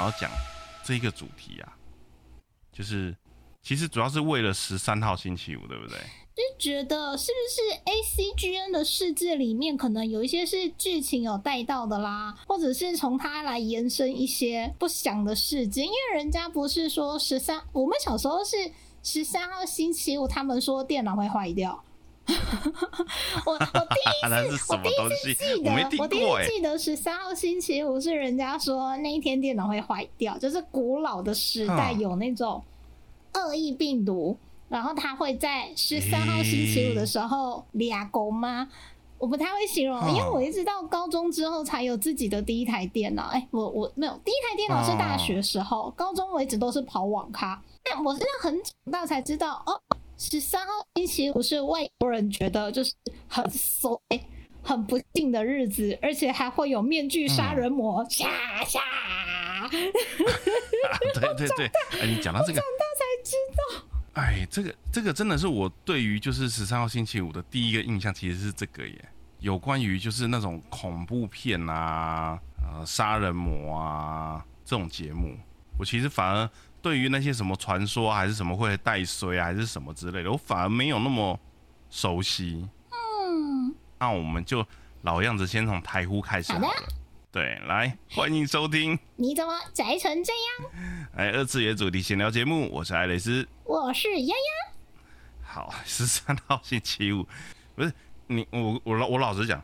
要讲这一个主题啊，就是其实主要是为了十三号星期五，对不对？就觉得是不是 A C G N 的世界里面，可能有一些是剧情有带到的啦，或者是从它来延伸一些不祥的事件。因为人家不是说十三，我们小时候是十三号星期五，他们说电脑会坏掉。我我第一次 我第一次记得我第一次记得十三号星期五是人家说那一天电脑会坏掉，就是古老的时代有那种恶意病毒。然后他会在十三号星期五的时候俩狗吗？我不太会形容，因为我一直到高中之后才有自己的第一台电脑。哎，我我没有第一台电脑是大学时候，高中我一直都是跑网咖。但我是很长大才知道，哦，十三号星期五是外国人觉得就是很衰、很不幸的日子，而且还会有面具杀人魔，吓吓。对对对，哎，你讲到这个，长大才知道。哎，这个这个真的是我对于就是十三号星期五的第一个印象，其实是这个耶。有关于就是那种恐怖片啊、呃杀人魔啊这种节目，我其实反而对于那些什么传说还是什么会带衰啊，还是什么之类的，我反而没有那么熟悉。嗯，那我们就老样子，先从台呼开始。对，来欢迎收听。你怎么宅成这样？哎，二次元主题闲聊节目，我是艾蕾丝，我是丫丫。好，十三号星期五，不是你我我老我老实讲，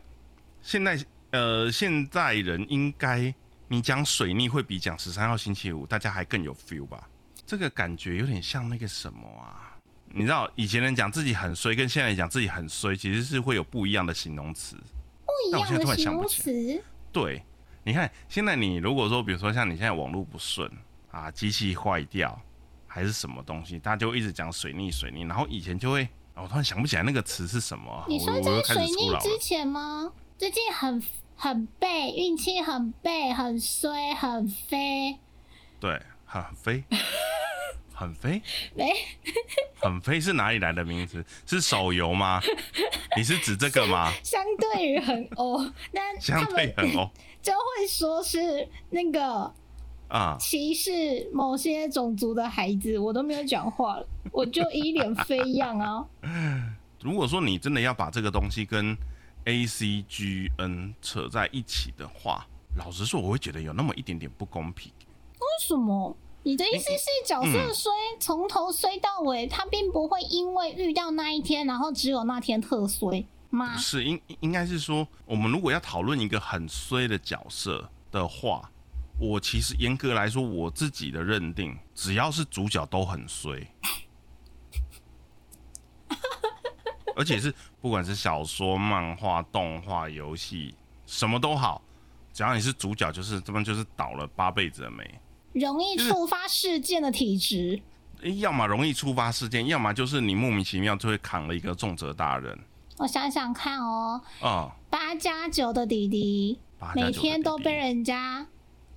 现在呃现在人应该你讲水逆会比讲十三号星期五大家还更有 feel 吧？这个感觉有点像那个什么啊？你知道以前人讲自己很衰，跟现在讲自己很衰，其实是会有不一样的形容词，不一样的形容词，对。你看，现在你如果说，比如说像你现在网络不顺啊，机器坏掉，还是什么东西，大家就一直讲水逆水逆，然后以前就会，我突然想不起来那个词是什么。你说在水逆之前吗？最近很很背，运气很背，很衰，很飞。对，很飞，很飞，没，很飞是哪里来的名词？是手游吗？你是指这个吗？相对于很欧，但相对很欧。就会说是那个啊歧视某些种族的孩子，我都没有讲话了，我就一脸飞样啊。如果说你真的要把这个东西跟 A C G N 扯在一起的话，老实说，我会觉得有那么一点点不公平。为什么？你的意思是角色衰从头衰到尾，他并不会因为遇到那一天，然后只有那天特衰？不是应应该是说，我们如果要讨论一个很衰的角色的话，我其实严格来说，我自己的认定，只要是主角都很衰，而且是不管是小说、漫画、动画、游戏，什么都好，只要你是主角，就是这边就是倒了八辈子的霉，容易触发事件的体质，要么容易触发事件，要么就是你莫名其妙就会扛了一个重责大人。我想想看哦，啊，八加九的弟弟，每天都被人家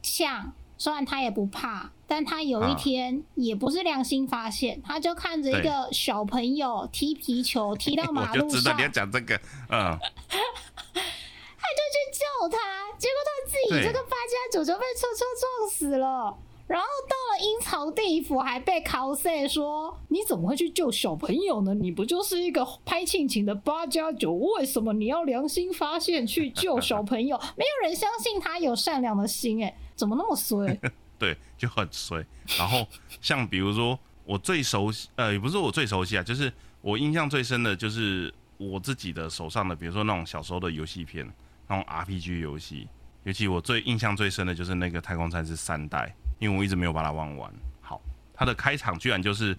呛，虽然他也不怕，但他有一天也不是良心发现，他就看着一个小朋友踢皮球 踢到马路上，我就知道你要讲这个，嗯，他就去救他，结果他自己这个八加九就被车车撞死了。然后到了阴曹地府，还被 cos 说：“你怎么会去救小朋友呢？你不就是一个拍庆庆的八加九？为什么你要良心发现去救小朋友？没有人相信他有善良的心，哎，怎么那么衰？对，就很衰。然后像比如说我最熟悉，呃，也不是我最熟悉啊，就是我印象最深的就是我自己的手上的，比如说那种小时候的游戏片，那种 RPG 游戏，尤其我最印象最深的就是那个太空战士三代。因为我一直没有把它玩完。好，它的开场居然就是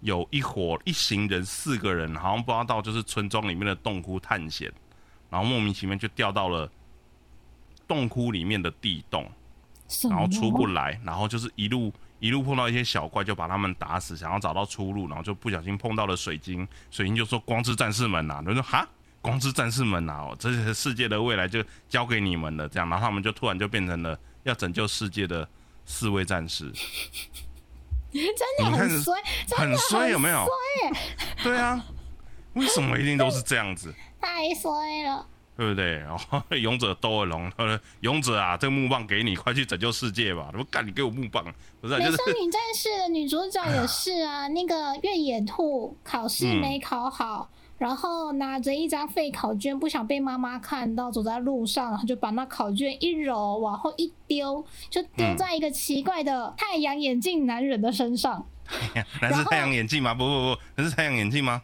有一伙一行人四个人，好像不知道到就是村庄里面的洞窟探险，然后莫名其妙就掉到了洞窟里面的地洞，然后出不来，然后就是一路一路碰到一些小怪，就把他们打死，想要找到出路，然后就不小心碰到了水晶，水晶就说光之战士们呐，就说哈光之战士们呐，这些世界的未来就交给你们了，这样，然后他们就突然就变成了要拯救世界的。四位战士，真的很衰，很衰有没有？衰，对啊，为什么一定都是这样子？太衰了。对不对？然后勇者斗恶龙，呃，勇者啊，这个木棒给你，快去拯救世界吧！我干，你给我木棒，不是、啊？就是女战士的女主角也是啊，那个越野兔考试没考好，然后拿着一张废考卷，不想被妈妈看到，走在路上，然后就把那考卷一揉，往后一丢，就丢在一个奇怪的太阳眼镜男人的身上。那是太阳眼镜吗？不不不，那是太阳眼镜吗？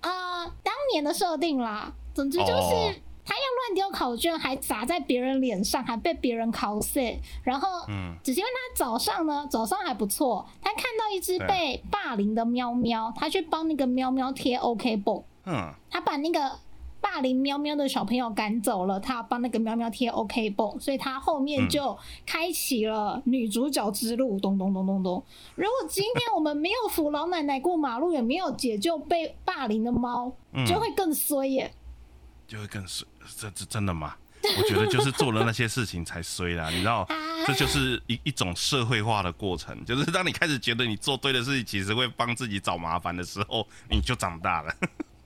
啊、当年的设定啦，总之就是。哦他要乱丢考卷，还砸在别人脸上，还被别人考死。然后，嗯只是因为他早上呢，早上还不错，他看到一只被霸凌的喵喵，他去帮那个喵喵贴 OK 绷，嗯，他把那个霸凌喵喵的小朋友赶走了，他要帮那个喵喵贴 OK 绷，所以他后面嗯就开启了女主角之路，咚咚咚咚咚。如果今天我们没有扶老奶奶过马路，也没有解救被霸凌的猫，嗯就会更衰耶。就会更衰。这这真的吗？我觉得就是做了那些事情才衰啦，你知道，啊这就是一一种社会化的过程，就是当你开始觉得你做对的事情，其实会帮自己找麻烦的时候，你就长大了。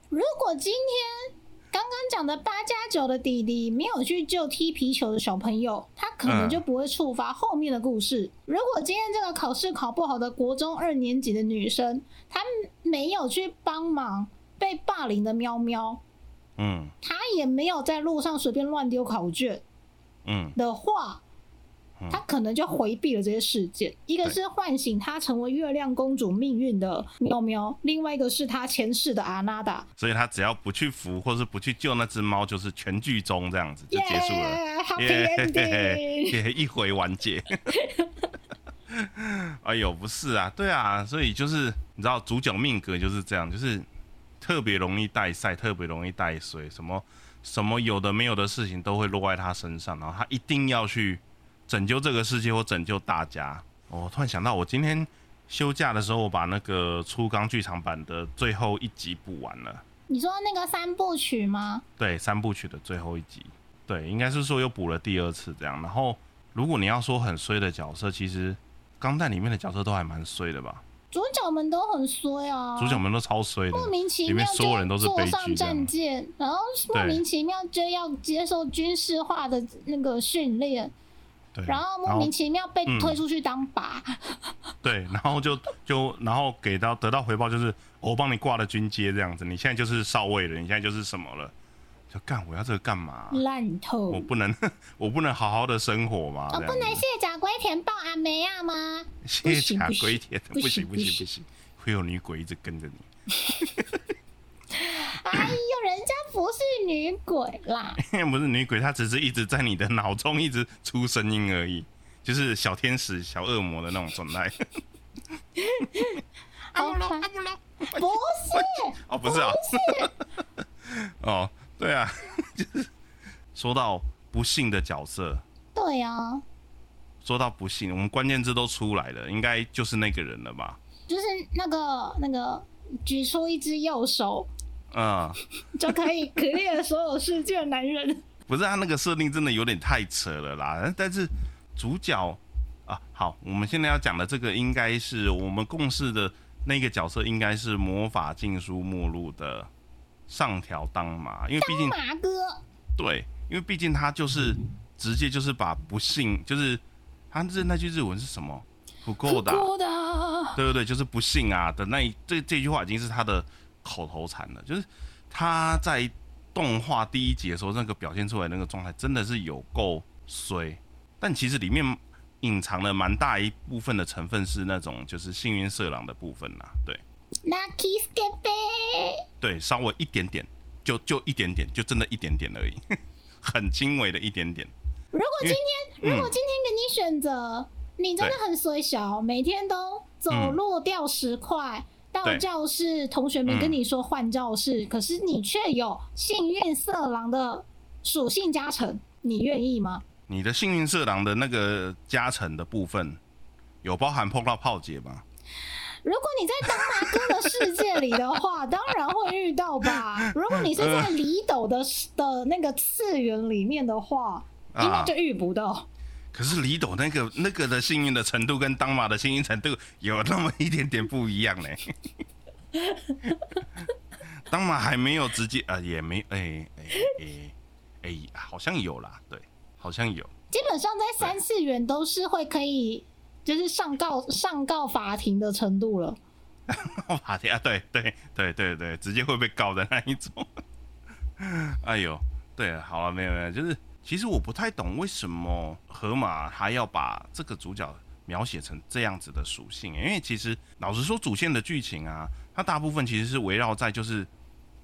如果今天刚刚讲的八加九的弟弟没有去救踢皮球的小朋友，他可能嗯就不会触发后面的故事。如果今天这个考试考不好的国中二年级的女生，她没有去帮忙被霸凌的喵喵，嗯她也没有在路上随便乱丢考卷嗯，的话。她可能就回避了这些事件，一个是唤醒他成为月亮公主命运的喵喵，另外一个是他前世的阿娜达。所以他只要不去扶，或是不去救那只猫，就是全剧终这样子就结束了。Yeah，Happy ending。耶，一回完结。哎呦，不是啊，对啊，所以就是你知道主角命格就是这样，就是特别容易带赛，特别容易带水，什么什么有的没有的事情都会落在他身上，然后他一定要去拯救这个世界或拯救大家。哦我突然想到，我今天休假的时候，我把那个初钢剧场版的最后一集补完了。你说那个三部曲吗？对，三部曲的最后一集，对，应该是说又补了第二次这样。然后，如果你要说很衰的角色，其实钢弹里面的角色都还蛮衰的吧？主角们都很衰啊，主角们都超衰的，莫名其里面妙所有人都是悲坐上战。舰，然后莫名其妙就要接受军事化的那个训练，对，然后莫名其妙被嗯推出去当靶。对，然后就就然后给到得到回报就是我帮你挂了军阶这样子，你现在就是少尉了，你现在就是什么了？就干我要这个干嘛？烂透！我不能 我不能好好的生活吗？哦，这样子不能卸甲归田抱阿梅亚吗？卸甲归田，不行不行不行，会有女鬼一直跟着你。哎呦，人家不是女鬼啦，不是女鬼，她只是一直在你的脑中一直出声音而已，就是小天使、小恶魔的那种状态。阿布罗，不是，哦，不是啊，哦，对啊，就是说到不幸的角色，对啊，说到不幸，我们关键字都出来了，应该就是那个人了吧？就是那个那个举出一只右手嗯，就可以 clear 所有世界的男人。不是他那个设定真的有点太扯了啦，但是主角啊，好，我们现在要讲的这个应该是我们共事的那个角色，应该是魔法禁书目录的上条当麻，因为毕竟麻哥，对，因为毕竟他就是直接就是把不幸，就是他这那句日文是什么？不够的对对对，就是不幸啊的那一这这句话已经是他的口头禅了，就是他在动画第一集的时候那个表现出来那个状态真的是有够衰，但其实里面隐藏了蛮大一部分的成分是那种就是幸运色狼的部分啦，对 Lucky 对，稍微一点点，就就一点点，就真的一点点而已，很轻微的一点点。如果今天，嗯如果今天给你选择，你真的很衰小，每天都走路掉十块。到教室，同学们跟你说换教室，可是你却有幸运色狼的属性加成，你愿意吗？你的幸运色狼的那个加成的部分，有包含碰到炮姐吗？如果你在当马哥的世界里的话，当然会遇到吧。如果你是在李斗的的那个次元里面的话，啊应该就遇不到。可是李董那个那个的幸运的程度跟当马的幸运程度有那么一点点不一样呢。当马还没有直接啊，也没哎哎哎哎、好像有啦，对，好像有。基本上在三次元都是会可以，就是上告上告法庭的程度了。法庭啊，对对对对对，直接会被告的那一种。哎呦，对，好了，没有没有，就是其实我不太懂为什么河马还要把这个主角描写成这样子的属性，因为其实老实说，主线的剧情啊，它大部分其实是围绕在就是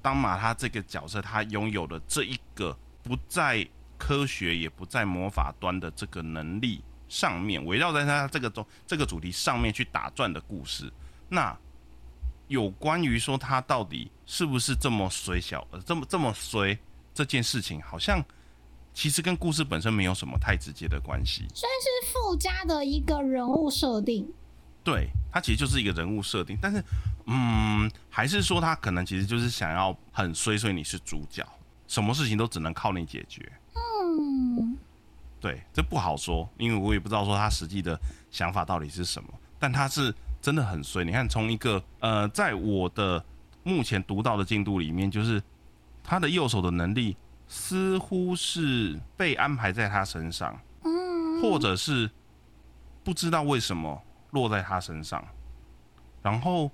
当马他这个角色他拥有的这一个不在科学也不在魔法端的这个能力上面，围绕在他这个中这个主题上面去打转的故事。那有关于说他到底是不是这么衰小，呃，这么这么衰这件事情，好像其实跟故事本身没有什么太直接的关系。算是附加的一个人物设定。对，它其实就是一个人物设定，但是，嗯，还是说他可能其实就是想要很衰，所以你是主角，什么事情都只能靠你解决。嗯，对，这不好说，因为我也不知道说他实际的想法到底是什么，但他是真的很衰。你看，从一个呃，在我的目前读到的进度里面，就是他的右手的能力似乎是被安排在他身上，嗯，或者是不知道为什么落在他身上，然后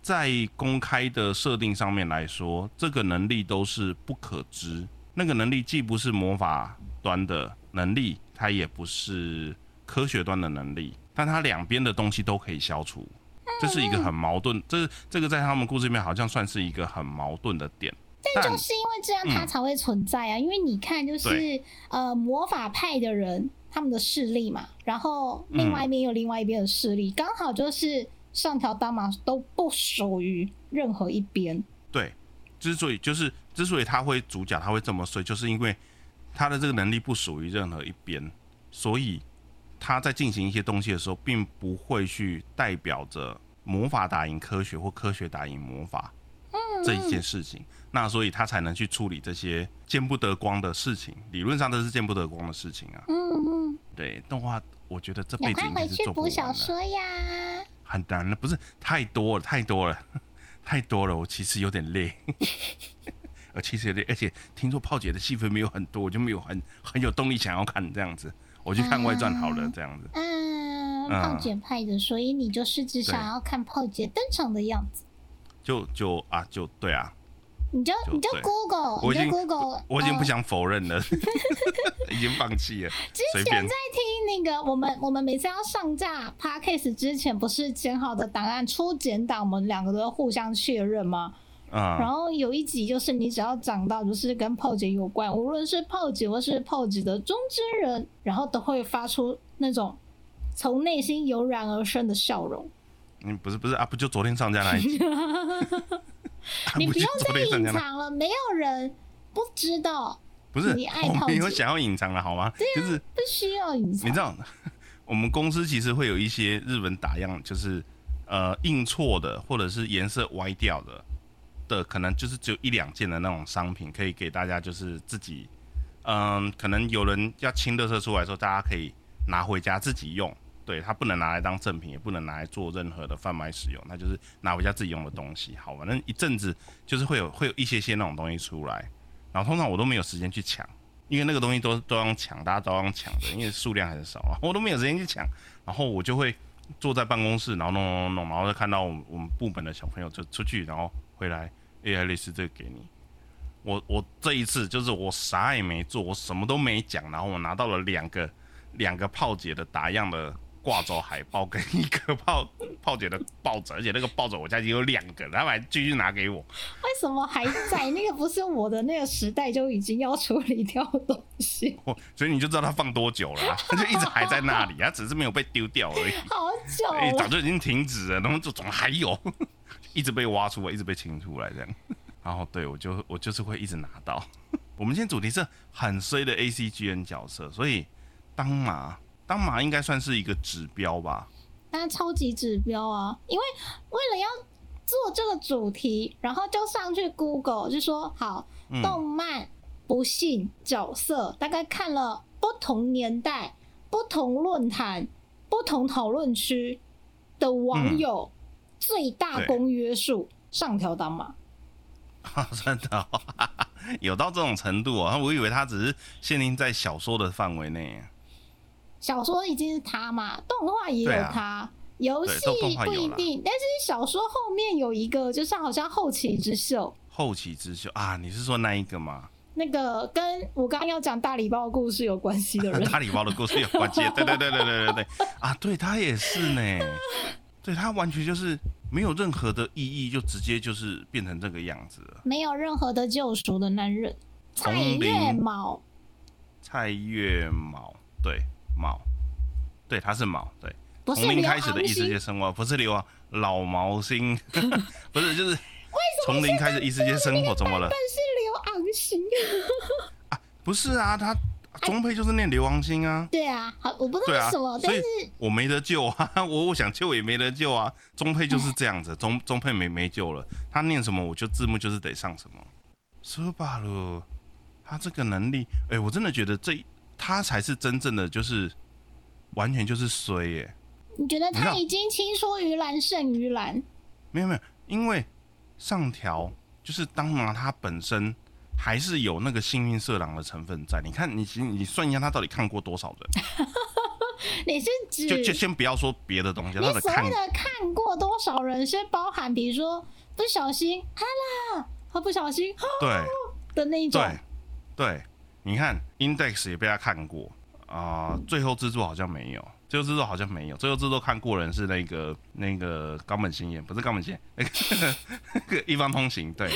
在公开的设定上面来说，这个能力都是不可知。那个能力既不是魔法端的能力，它也不是科学端的能力，但它两边的东西都可以消除，这是一个很矛盾。这这个在他们故事里面好像算是一个很矛盾的点。但就是因为这样，它才会存在啊。因为你看，就是呃，魔法派的人他们的势力嘛，然后另外一边有另外一边的势力，刚、好就是上条当马都不属于任何一边。对，之所以就是之所以他会主角他会这么衰，就是因为他的这个能力不属于任何一边，所以他在进行一些东西的时候，并不会去代表着魔法打赢科学或科学打赢魔法这一件事情。那所以他才能去处理这些见不得光的事情。理论上都是见不得光的事情啊。嗯嗯，对，动画我觉得这赶辈子应该是做不完补小。说呀！很难了，不是太多了，太多了，太多了，我其实有点累，呃，其实有点，而且听说炮姐的戏份没有很多，我就没有很很有动力想要看这样子，我去看外传好了，啊这样子，嗯，嗯炮姐派的，所以你就是只想要看炮姐登场的样子，就就啊，就对啊，你就你就 Google，你就我已经 Google，呃我已经不想否认了，已经放弃了，之前在，听那个，我们我们每次要上架 podcast 之前，不是剪好的档案出剪档，我们两个都要互相确认吗？然嗯，后有一集就是你只要讲到就是跟炮姐有关，无论是炮姐或是炮姐的中之人，然后都会发出那种从内心油然而生的笑容。嗯，不是不是啊，不就昨天上架那一集，啊 你不就用再隐藏了，没有人不知道，不是你爱，我炮姐没有想要隐藏了好吗？就是不需要隐藏你。知道，我们公司其实会有一些日本打样，就是呃印错的，或者是颜色歪掉的的，可能就是只有一两件的那种商品，可以给大家就是自己，嗯、可能有人要清垃圾出来的时候，大家可以拿回家自己用。对，它不能拿来当赠品，也不能拿来做任何的贩卖使用，那就是拿回家自己用的东西。好，反正一阵子就是会有会有一些些那种东西出来，然后通常我都没有时间去抢。因为那个东西都都要抢，大家都要抢的，因为数量很少啊，我都没有时间去抢，然后我就会坐在办公室，然后弄弄弄，然后就看到我们我们部门的小朋友就出去，然后回来，A I 类似这个给你。我我这一次就是我啥也没做，我什么都没讲，然后我拿到了两个两个炮姐的打样的挂轴海报跟一个炮炮姐的抱枕，而且那个抱枕我家已经有两个，他们还继续拿给我，为什么还在？那个不是我的那个时代就已经要处理掉的东西，我所以你就知道他放多久了、啊，它就一直还在那里，它只是没有被丢掉而已。好久哎、早。就已经停止了，然后就怎么还有，一直被挖出来，一直被清出来这样。然后对我就我就是会一直拿到。我们今天主题是很衰的 A C G N 角色，所以当马当马应该算是一个指标吧。那超级指标啊！因为为了要做这个主题，然后就上去 Google 就说好，嗯动漫不幸角色，大概看了不同年代、不同论坛、不同讨论区的网友最大公约数，上条当马。真的哦、有到这种程度哦，我以为他只是限定在小说的范围内。小说已经是他嘛，动画也有他，游戏不一定，但是小说后面有一个，就是好像后起之秀，后起之秀。啊，你是说那一个吗？那个跟我刚刚要讲大礼包的故事有关系的人，大礼包的故事有关系，对对对对对对对。啊，对他也是呢，对他完全就是没有任何的意义，就直接就是变成这个样子了。没有任何的救赎的男人，蔡月毛，蔡月毛，对卯，对他是毛，对，不是从零开始的异世界生活，不是流啊老毛星，不是就是从零开始异世界生活，怎么了？但是流昂星 啊，不是啊，他中配就是念流昂星啊。对啊，好，我不知道为什么，但所以是我没得救啊，我我想救也没得救啊。中配就是这样子，中中配没没救了，他念什么我就字幕就是得上什么。说罢了，他这个能力，哎、我真的觉得这他才是真正的就是完全就是衰耶、你觉得他已经青出于蓝胜于蓝？没有没有，因为上条就是当拿他本身还是有那个幸运色狼的成分在。你看，你其实你算一下，他到底看过多少人？你是指就就先不要说别的东西，他的看你所谓的看过多少人先包含，比如说不小心哈啦，和不小心对。的那一种。对，对，你看 Index 也被他看过。啊、最后制作好像没有，最后制作好像没有，最后制作看过人是那个那个冈本新彦，不是冈本新彦，那个一方通行，对，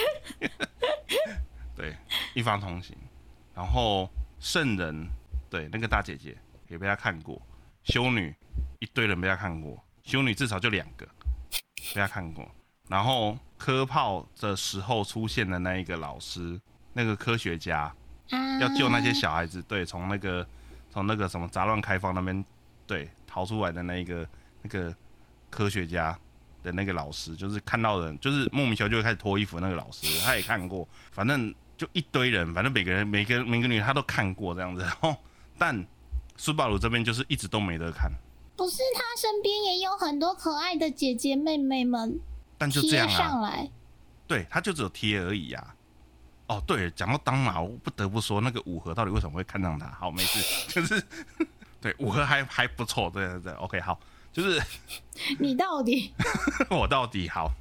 对，一方通行，然后圣人，对，那个大姐姐也被他看过，修女一堆人被他看过，修女至少就两个被他看过，然后科炮的时候出现的那一个老师，那个科学家，要救那些小孩子，对，从那个从那个什么杂乱开放那边对逃出来的那一个那个科学家的那个老师，就是看到人就是莫名其妙就会开始脱衣服的那个老师，他也看过，反正就一堆人，反正每个人每个每个女他都看过这样子，然后但苏巴鲁这边就是一直都没得看，不是他身边也有很多可爱的姐姐妹妹们但就这贴样啊，上来，对，他就只有贴而已啊。哦，对，讲到当马，我不得不说那个五和到底为什么会看上他？好，没事，就是对五和还还不错，对对对，OK，好，就是你到底 我到底好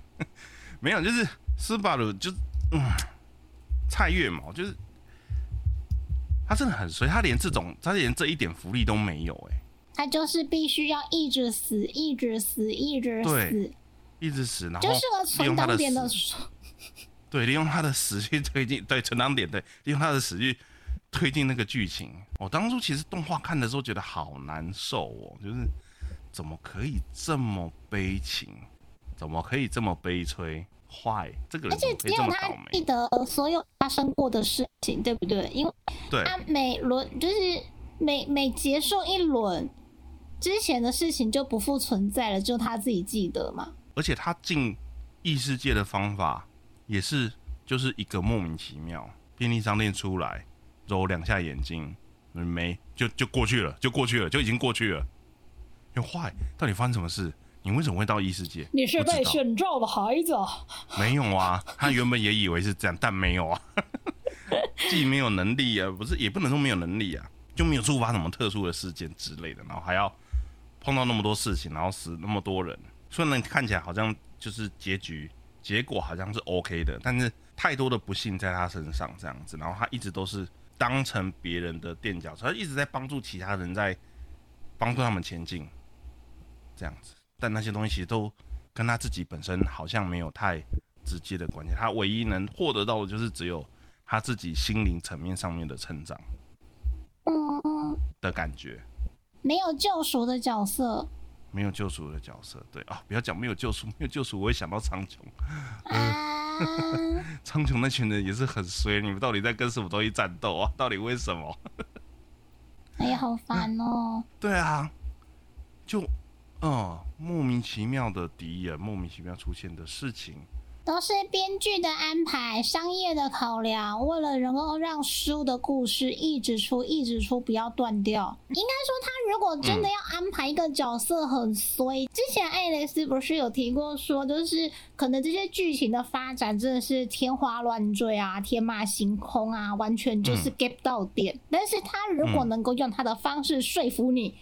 没有，就是斯巴鲁就嗯，蔡月毛就是他真的很衰，他连这种他连这一点福利都没有哎、他就是必须要一直死，一直死，一直死，一直死，然后就是个利存档点的死对，利用他的死去推进，对成长点，对，利用他的死去推进那个剧情。我当初其实动画看的时候觉得好难受哦，就是怎么可以这么悲情，怎么可以这么悲催，坏，这个人而且只有他？记得所有发生过的事情，对不对？因为对他每轮就是每每结束一轮之前的事情就不复存在了，就他自己记得嘛。而且他进异世界的方法也是就是一个莫名其妙，便利商店出来揉两下眼睛，没就就过去了，就过去了，就已经过去了。又坏，到底发生什么事？你为什么会到异世界？你是被选召的孩子啊，没有啊，他原本也以为是这样，但没有啊，既没有能力啊，不是也不能说没有能力啊，就没有触发什么特殊的事件之类的，然后还要碰到那么多事情，然后死那么多人，虽然看起来好像就是结局结果好像是 OK 的，但是太多的不幸在他身上这样子，然后他一直都是当成别人的垫脚石，他一直在帮助其他人，在帮助他们前进，这样子，但那些东西其实都跟他自己本身好像没有太直接的关系，他唯一能获得到的就是只有他自己心灵层面上面的成长嗯嗯，的感觉，没有救赎的角色没有救赎的角色。对啊，不要讲没有救赎，没有救赎，我会想到苍穹，啊，苍穹那群人也是很衰，你们到底在跟什么东西战斗啊？到底为什么？哎呀，好烦哦。对啊，就嗯莫名其妙的敌人，莫名其妙出现的事情，都是编剧的安排，商业的考量，为了能够让书的故事一直出，一直出，不要断掉。应该说，他如果真的要安排一个角色很衰，之前爱蕾丝不是有提过说，就是可能这些剧情的发展真的是天花乱坠啊，天马行空啊，完全就是 get 到点。但是他如果能够用他的方式说服你，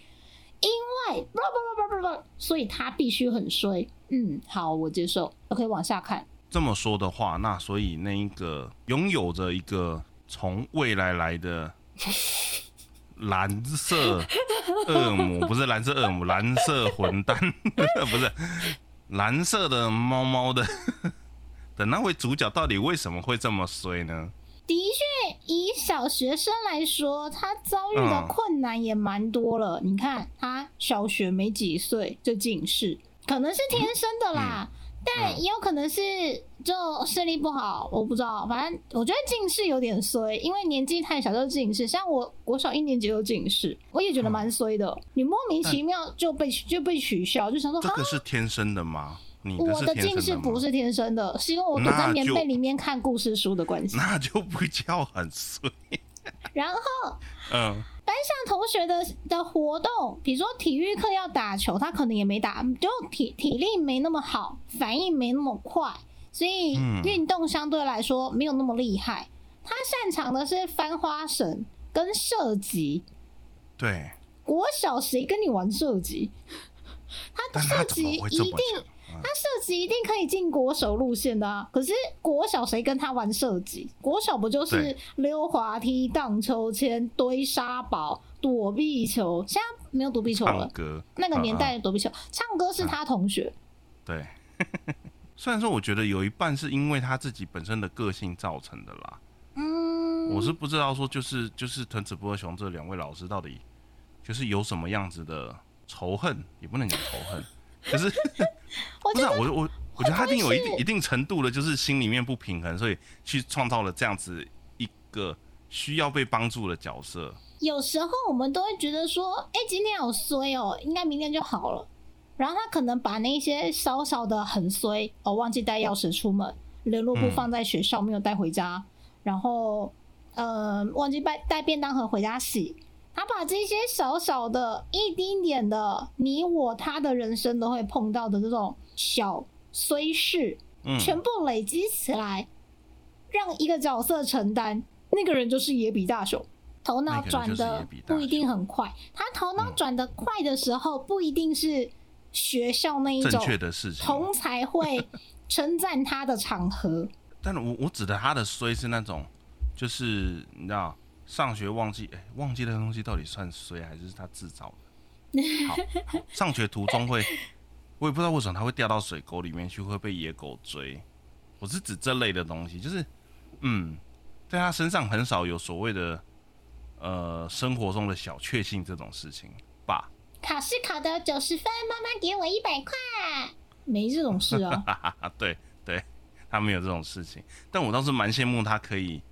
因为不不不不不不，所以他必须很衰。嗯，好，我接受。OK，往下看。这么说的话，那所以那一个拥有着一个从未来来的 蓝色恶魔，不是蓝色恶魔，蓝色混蛋，不是蓝色的猫猫的的那位主角，到底为什么会这么衰呢？的确，以小学生来说，他遭遇的困难也蛮多了。你看，他小学没几岁就近视，可能是天生的啦。但也有可能是就视力不好，我不知道。反正我觉得近视有点衰，因为年纪太小就近视。像我国小一年级就近视，我也觉得蛮衰的。你莫名其妙就被就被取消，就想说这个是天生的吗？我的近视不是天生的，是因为我躲在棉被里面看故事书的关系。那就不叫很衰。然后，嗯。班上同学的的活动，比如说体育课要打球，他可能也没打，就体体力没那么好，反应没那么快，所以运动相对来说没有那么厉害。他擅长的是翻花绳跟射击。对，国小谁跟你玩射击？他射击一定。他射击一定可以进国手路线的啊！可是国小谁跟他玩射击？国小不就是溜滑梯、荡秋千、堆沙堡、躲避球？现在没有躲避球了。那个年代的躲避球，唱歌是他同学。对，虽然说我觉得有一半是因为他自己本身的个性造成的啦。嗯，我是不知道说就是就是藤子不二雄这两位老师到底就是有什么样子的仇恨，也不能讲仇恨。可是，不是我我我觉得他一定有一定一定程度的，就是心里面不平衡，所以去创造了这样子一个需要被帮助的角色。有时候我们都会觉得说，哎，今天好衰哦，应该明天就好了。然后他可能把那些稍稍的很衰哦，忘记带钥匙出门，联络簿放在学校没有带回家，然后呃，忘记带带便当盒回家洗。他把这些小小的一丁点的你我他的人生都会碰到的这种小虽事，全部累积起来，让一个角色承担，那个人就是野比大雄。头脑转的不一定很快，他头脑转的快的时候，不一定是学校那一种同才会称赞他的场合。但我我指的他的衰是那种，就是你知道。上学忘记哎，忘记的东西到底算衰还是他自找的？好，上学途中会，我也不知道为什么他会掉到水沟里面去，会被野狗追。我是指这类的东西，就是嗯，在他身上很少有所谓的呃生活中的小确幸这种事情吧。考试考得九十分，妈妈给我一百块，没这种事啊。对对，他没有这种事情，但我倒是蛮羡慕他可以。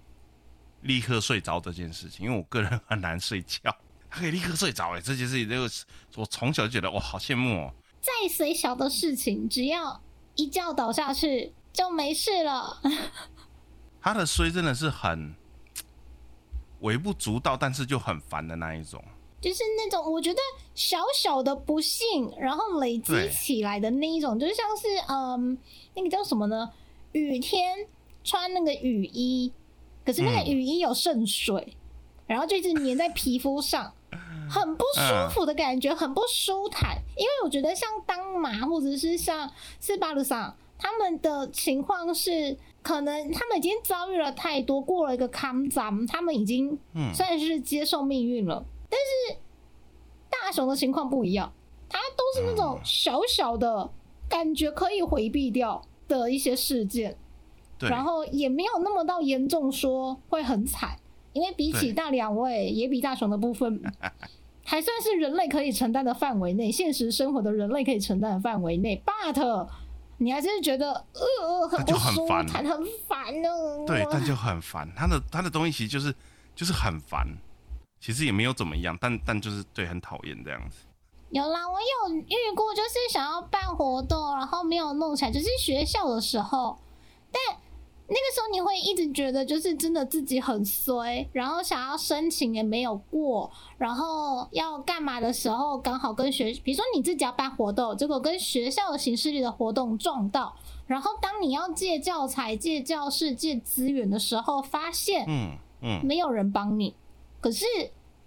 立刻睡着这件事情，因为我个人很难睡觉，他可以立刻睡着哎，这件事情，就是我从小就觉得哇，好羡慕哦。再随小的事情，只要一觉倒下去就没事了。他的睡真的是很 微不足道，但是就很烦的那一种，就是那种我觉得小小的不幸，然后累积起来的那一种，就像是嗯，那个叫什么呢？雨天穿那个雨衣。可是那个雨衣有渗水，然后就一直粘在皮肤上，很不舒服的感觉，很不舒坦。因为我觉得像当麻或者是像斯巴鲁桑他们的情况是，可能他们已经遭遇了太多，过了一个康咱，他们已经算是接受命运了。但是大雄的情况不一样，他都是那种小小的感觉可以回避掉的一些事件。然后也没有那么到严重，说会很惨，因为比起大两位也比大雄的部分，还算是人类可以承担的范围内，现实生活的人类可以承担的范围内。But 你还是觉得呃很就很烦，很烦呢。对，但就很烦。他的他的东西其实就是就是很烦，其实也没有怎么样，但但就是对很讨厌这样子。有啦，我有遇过，就是想要办活动，然后没有弄起来，就是学校的时候。但那个时候你会一直觉得就是真的自己很衰，然后想要申请也没有过，然后要干嘛的时候刚好跟学，比如说你自己要办活动，结果跟学校的形式里的活动撞到，然后当你要借教材、借教室、借资源的时候，发现嗯嗯没有人帮你，可是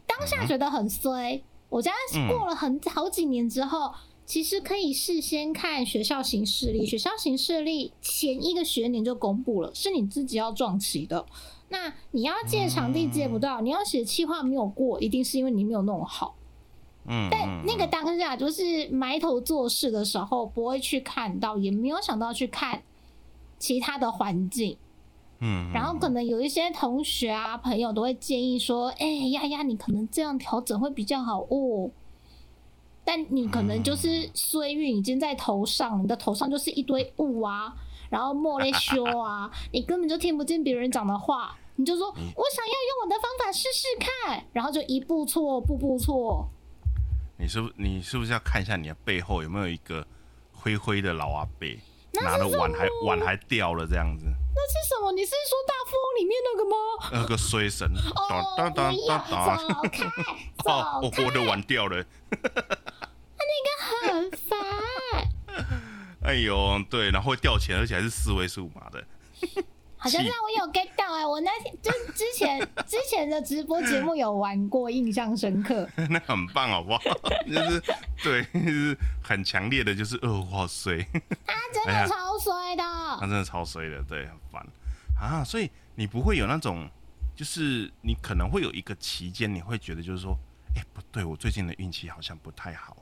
当下觉得很衰。我家过了很好几年之后，其实可以事先看学校行事历，学校行事历前一个学年就公布了，是你自己要撞齐的。那你要借场地借不到，你要写企划没有过，一定是因为你没有弄好。嗯，但那个当下就是埋头做事的时候，不会去看到，也没有想到去看其他的环境。嗯，然后可能有一些同学啊、朋友都会建议说：“哎、丫丫，你可能这样调整会比较好哦。”但你可能就是衰运已经在头上，你的头上就是一堆雾啊，然后莫雷修啊，你根本就听不见别人讲的话，你就说：“我想要用我的方法试试看。”然后就一步错，步步错。你是不你是不是要看一下你的背后有没有一个灰灰的老阿伯，拿了碗还碗还掉了这样子，那是什么？你是说大富翁里面那个吗？那个衰神，哦，不要走当，开，哦，走开，我的碗掉了，很烦。哎呦，对，然后会掉钱，而且还是四位数码的，好像是我有 get 到哎、我那天就之前 之前的直播节目有玩过，印象深刻。那很棒，好不好？就是对，就是很强烈的，就是呃，哇塞，他真的超衰的，他真的超衰的，对，很烦啊。所以你不会有那种，就是你可能会有一个期间，你会觉得就是说，哎、不对，我最近的运气好像不太好，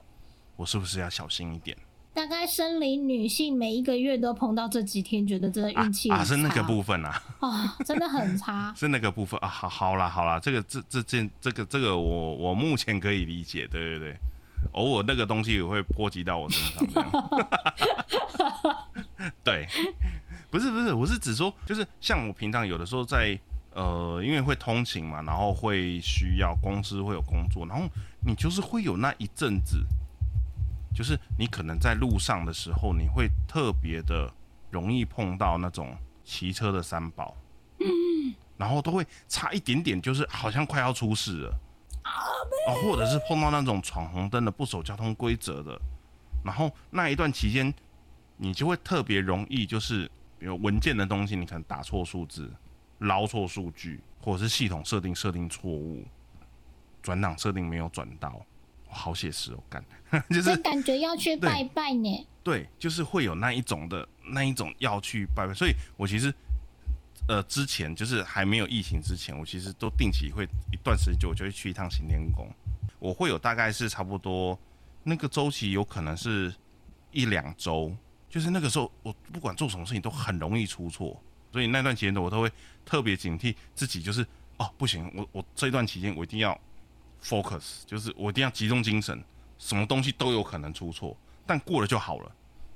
我是不是要小心一点？大概生理女性每一个月都碰到这几天，觉得真的啊运气啊，很是那个部分啊，啊，真的很差。是那个部分啊。好，好啦，好啦，这个这这件这个这个我我目前可以理解，对对对。偶尔那个东西也会波及到我身上，对，不是不是，我是指说，就是像我平常有的时候在呃，因为会通勤嘛，然后会需要公司会有工作，然后你就是会有那一阵子，就是你可能在路上的时候，你会特别的容易碰到那种骑车的三宝，然后都会差一点点，就是好像快要出事了。啊，或者是碰到那种闯红灯的、不守交通规则的，然后那一段期间，你就会特别容易，就是比如文件的东西，你可能打错数字、捞错数据，或者是系统设定设定错误，转档设定没有转到，哇好写实哦，干，就是感觉要去拜拜呢。对，就是会有那一种的那一种要去拜拜，所以我其实呃之前就是还没有疫情之前，我其实都定期会一段时间我就会去一趟行天宫，我会有大概是差不多那个周期有可能是一两周，就是那个时候我不管做什么事情都很容易出错，所以那段期间的我都会特别警惕自己，就是哦不行，我我这段期间我一定要 focus，就是我一定要集中精神，什么东西都有可能出错，但过了就好了。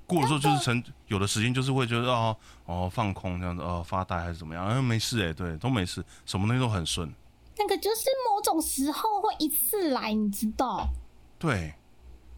过了之后就是成，有的时间就是会觉得哦哦放空这样子，哦发呆还是怎么样，嗯、没事哎、对，都没事，什么东西都很顺，那个就是某种时候会一次来，你知道？对，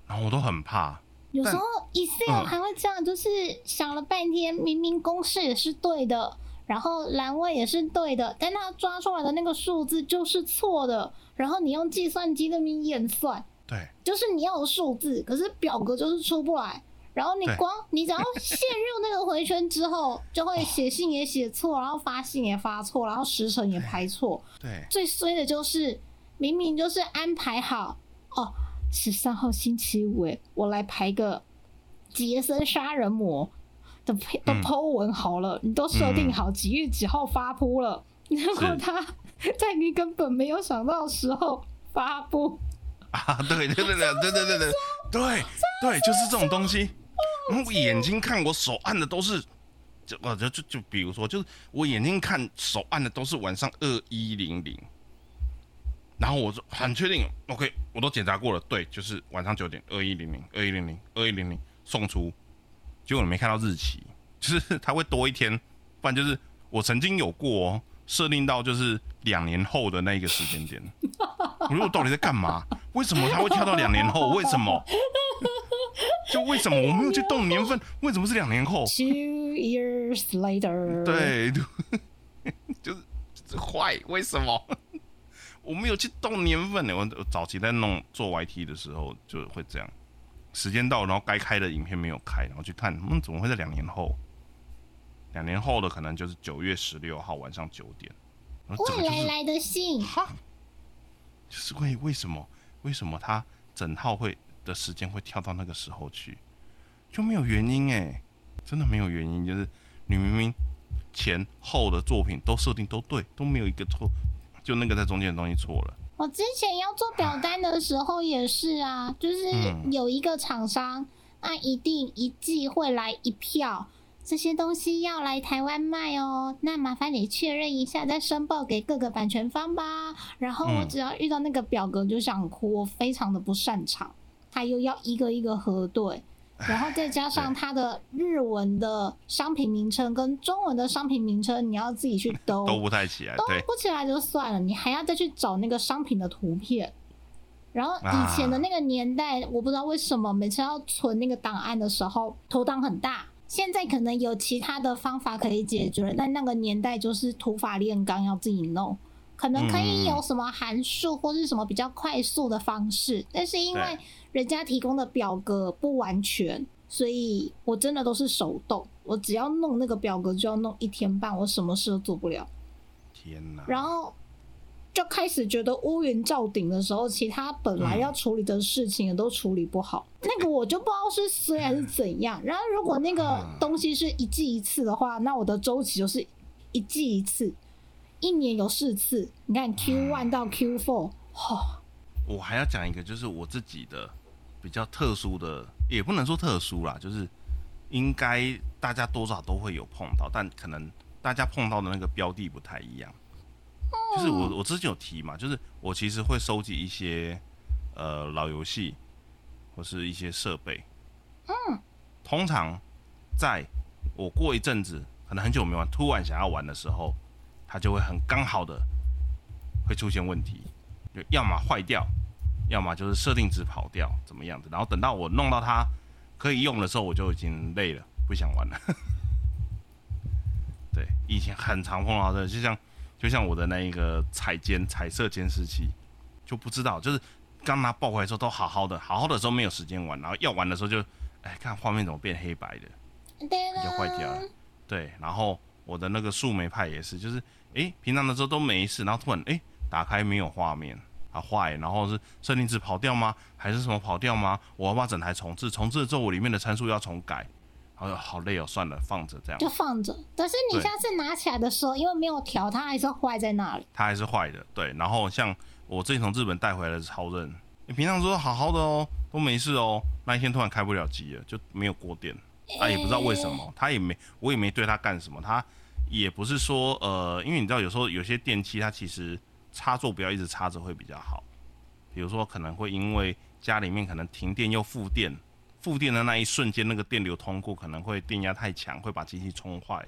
然后我都很怕，有时候 Excel 嗯还会这样，就是想了半天，明明公式也是对的，然后栏位也是对的，但他抓出来的那个数字就是错的，然后你用计算机那边验算，对。就是你要有数字，可是表格就是出不来。然后你光你只要陷入那个回圈之后，就会写信也写错，然后发信也发错，然后时辰也排错。对。最衰的就是明明就是安排好哦，十三号星期五，哎，我来排个杰森杀人魔的配的嗯。Po 文好了，你都设定好几月几号发布了，结果是。他 在你根本没有想到时候发布，啊，对对对对对对对对对对，就是这种东西。然后我眼睛看我手按的都是，就我就就就比如说，就是我眼睛看手按的都是晚上二一零零，然后我就很确定，OK，我都检查过了，对，就是晚上九点二一零零二一零零二一零零送出，结果你没看到日期，就是它会多一天，不然就是我曾经有过哦，设定到就是两年后的那一个时间点，我说我到底在干嘛？为什么他会跳到两年后？为什么？就为什么我没有去动年份？为什么是两年后？Two years later，，对，就是坏，为什么？我没有去动年份呢。我我早期在弄做 YT 的时候就会这样，时间到，然后该开的影片没有开，然后去看，嗯，怎么会在两年后？两年后的可能就是九月十六号晚上九点。未来来的信，哈，就是为为什么为什么他整套会的时间会跳到那个时候去，就没有原因哎，真的没有原因，就是你明明前后的作品都设定都对，都没有一个错，就那个在中间的东西错了。我之前要做表单的时候也是啊，就是嗯有一个厂商，那一定一季会来一票，这些东西要来台湾卖哦，那麻烦你确认一下，再申报给各个版权方吧。然后我嗯只要遇到那个表格就想哭，我非常的不擅长，他又要一个一个核对。然后再加上它的日文的商品名称跟中文的商品名称，你要自己去兜，都不太起来，都对，不起来就算了，你还要再去找那个商品的图片。然后以前的那个年代，我不知道为什么每次要存那个档案的时候，头档很大。现在可能有其他的方法可以解决，但那个年代就是土法炼钢，要自己弄。可能可以有什么函数或是什么比较快速的方式，但是因为人家提供的表格不完全，所以我真的都是手动。我只要弄那个表格就要弄一天半，我什么事都做不了。天哪！然后就开始觉得乌云罩顶的时候，其他本来要处理的事情也都处理不好。那个我就不知道是衰还是怎样。然后如果那个东西是一季一次的话，那我的周期就是一季一次，一年有四次。你看 Q one 到 Q four，哦，我还要讲一个，就是我自己的比较特殊的，也不能说特殊啦，就是应该大家多少都会有碰到，但可能大家碰到的那个标的不太一样。就是我我之前有提嘛，就是我其实会收集一些呃老游戏或是一些设备。嗯，通常在我过一阵子可能很久没玩，突然想要玩的时候，它就会很刚好的会出现问题，就要么坏掉，要么就是设定值跑掉，怎么样子。然后等到我弄到它可以用的时候，我就已经累了，不想玩了。对，以前很常碰到的，就像就像我的那一个彩监彩色监视器，就不知道，就是刚拿抱回来的时候都好好的，好好的时候没有时间玩，然后要玩的时候就，哎，看画面怎么变黑白的，对就坏掉了。对，然后我的那个树莓派也是，就是诶，平常的时候都没事，然后突然诶打开没有画面啊坏，然后是设定值跑掉吗？还是什么跑掉吗？我要把整台重置，重置了之后我里面的参数要重改，然后好累哦，算了，放着这样就，放着。但是你下次拿起来的时候，因为没有调，它还是坏在那里。它还是坏的。对，然后像我之前从日本带回来的超韧，你平常说好好的哦，都没事哦，那一天突然开不了机了，就没有过电。啊，也不知道为什么，他也没，我也没对他干什么，他也不是说，呃，因为你知道有时候有些电器它其实插座不要一直插着会比较好，比如说可能会因为家里面可能停电又复电，复电的那一瞬间那个电流通过可能会电压太强，会把机器冲坏，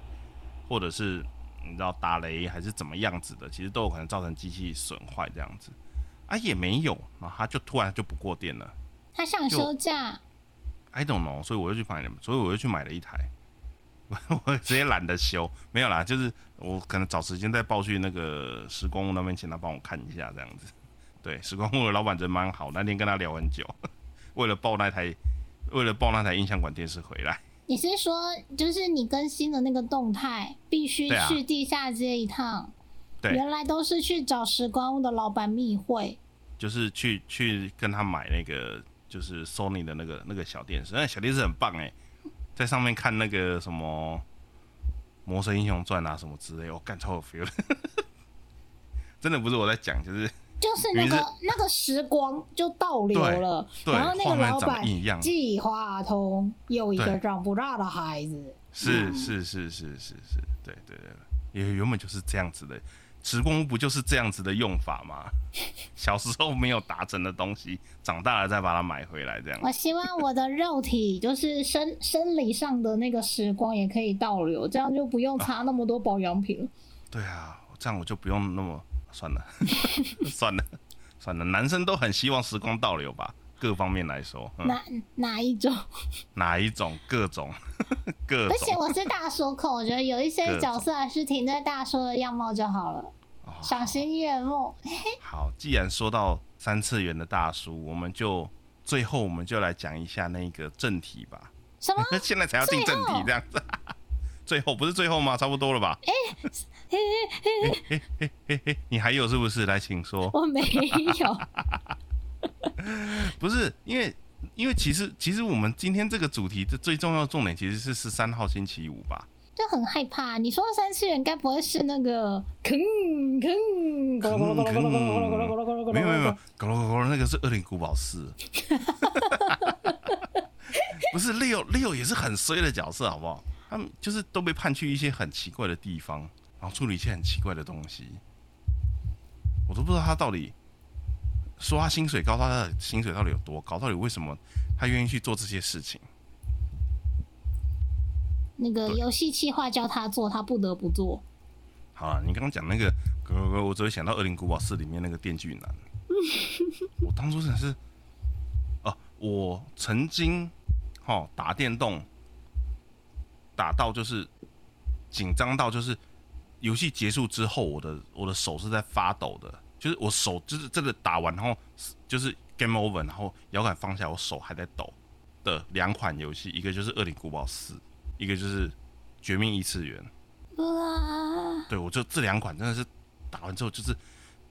或者是你知道打雷还是怎么样子的，其实都有可能造成机器损坏这样子，啊也没有，然后它就突然就不过电了。他想休假，I don't know，所以我就去买了，所以我就去买了一台，我直接懒得修，没有啦，就是我可能找时间再报去那个施工那边，请他帮我看一下这样子。对，施工的老板人蛮好，那天跟他聊很久，为了报那台，为了报那台音响馆电视回来。你是说就是你更新的那个动态必须去地下街一趟？对原来都是去找时光屋的老板密会。就是去去跟他买那个就是 Sony 的那个那个小电视，那小电视很棒哎，在上面看那个什么《魔神英雄传》啊什么之类，我干超有 feel，真的不是我在讲，就是就是那个是那个时光就倒流了，然后那个老板一样计划通有一个长不大的孩子，是是是是是是，对对对，也原本就是这样子的。时光屋不就是这样子的用法吗？小时候没有达成的东西，长大了再把它买回来，这样我希望我的肉体就是生生理上的那个时光也可以倒流，这样就不用擦那么多保养品了。对啊，这样我就不用那么算了，算了，算了。男生都很希望时光倒流吧？各方面来说，嗯、哪哪一种？哪一种各种 各而且我是大叔控，我觉得有一些角色还是停在大叔的样貌就好了，哦赏心悦目。好，既然说到三次元的大叔，我们就最后我们就来讲一下那个正题吧。什么？现在才要进正题，这样子。最后不是最后吗？差不多了吧？嘿嘿嘿嘿嘿嘿，你还有是不是？来，请说。我没有。不是因为，因为其实其实我们今天这个主题的最重要的重点其实是十三号星期五吧？就很害怕。你说的三次元该不会是那个吭吭吭吭没有没有没有，咕噜咕噜那个是恶灵古堡四。不是六六也是很衰的角色，好不好？他们就是都被判去一些很奇怪的地方，然后处理一些很奇怪的东西，我都不知道他到底说他薪水高，他的薪水到底有多高？到底为什么他愿意去做这些事情？那个游戏企划叫他做，他不得不做。好了，你刚刚讲那个，哥我只会想到《恶灵古堡四》里面那个电锯男。我当初真的是，哦、我曾经，哦，打电动，打到就是紧张到就是游戏结束之后，我的我的手是在发抖的，就是我手就是真的打完，然后就是 game over，然后摇杆放下，我手还在抖的两款游戏，一个就是《恶灵古堡四》，一个就是《绝命异次元》。哇！对我就这两款真的是打完之后就是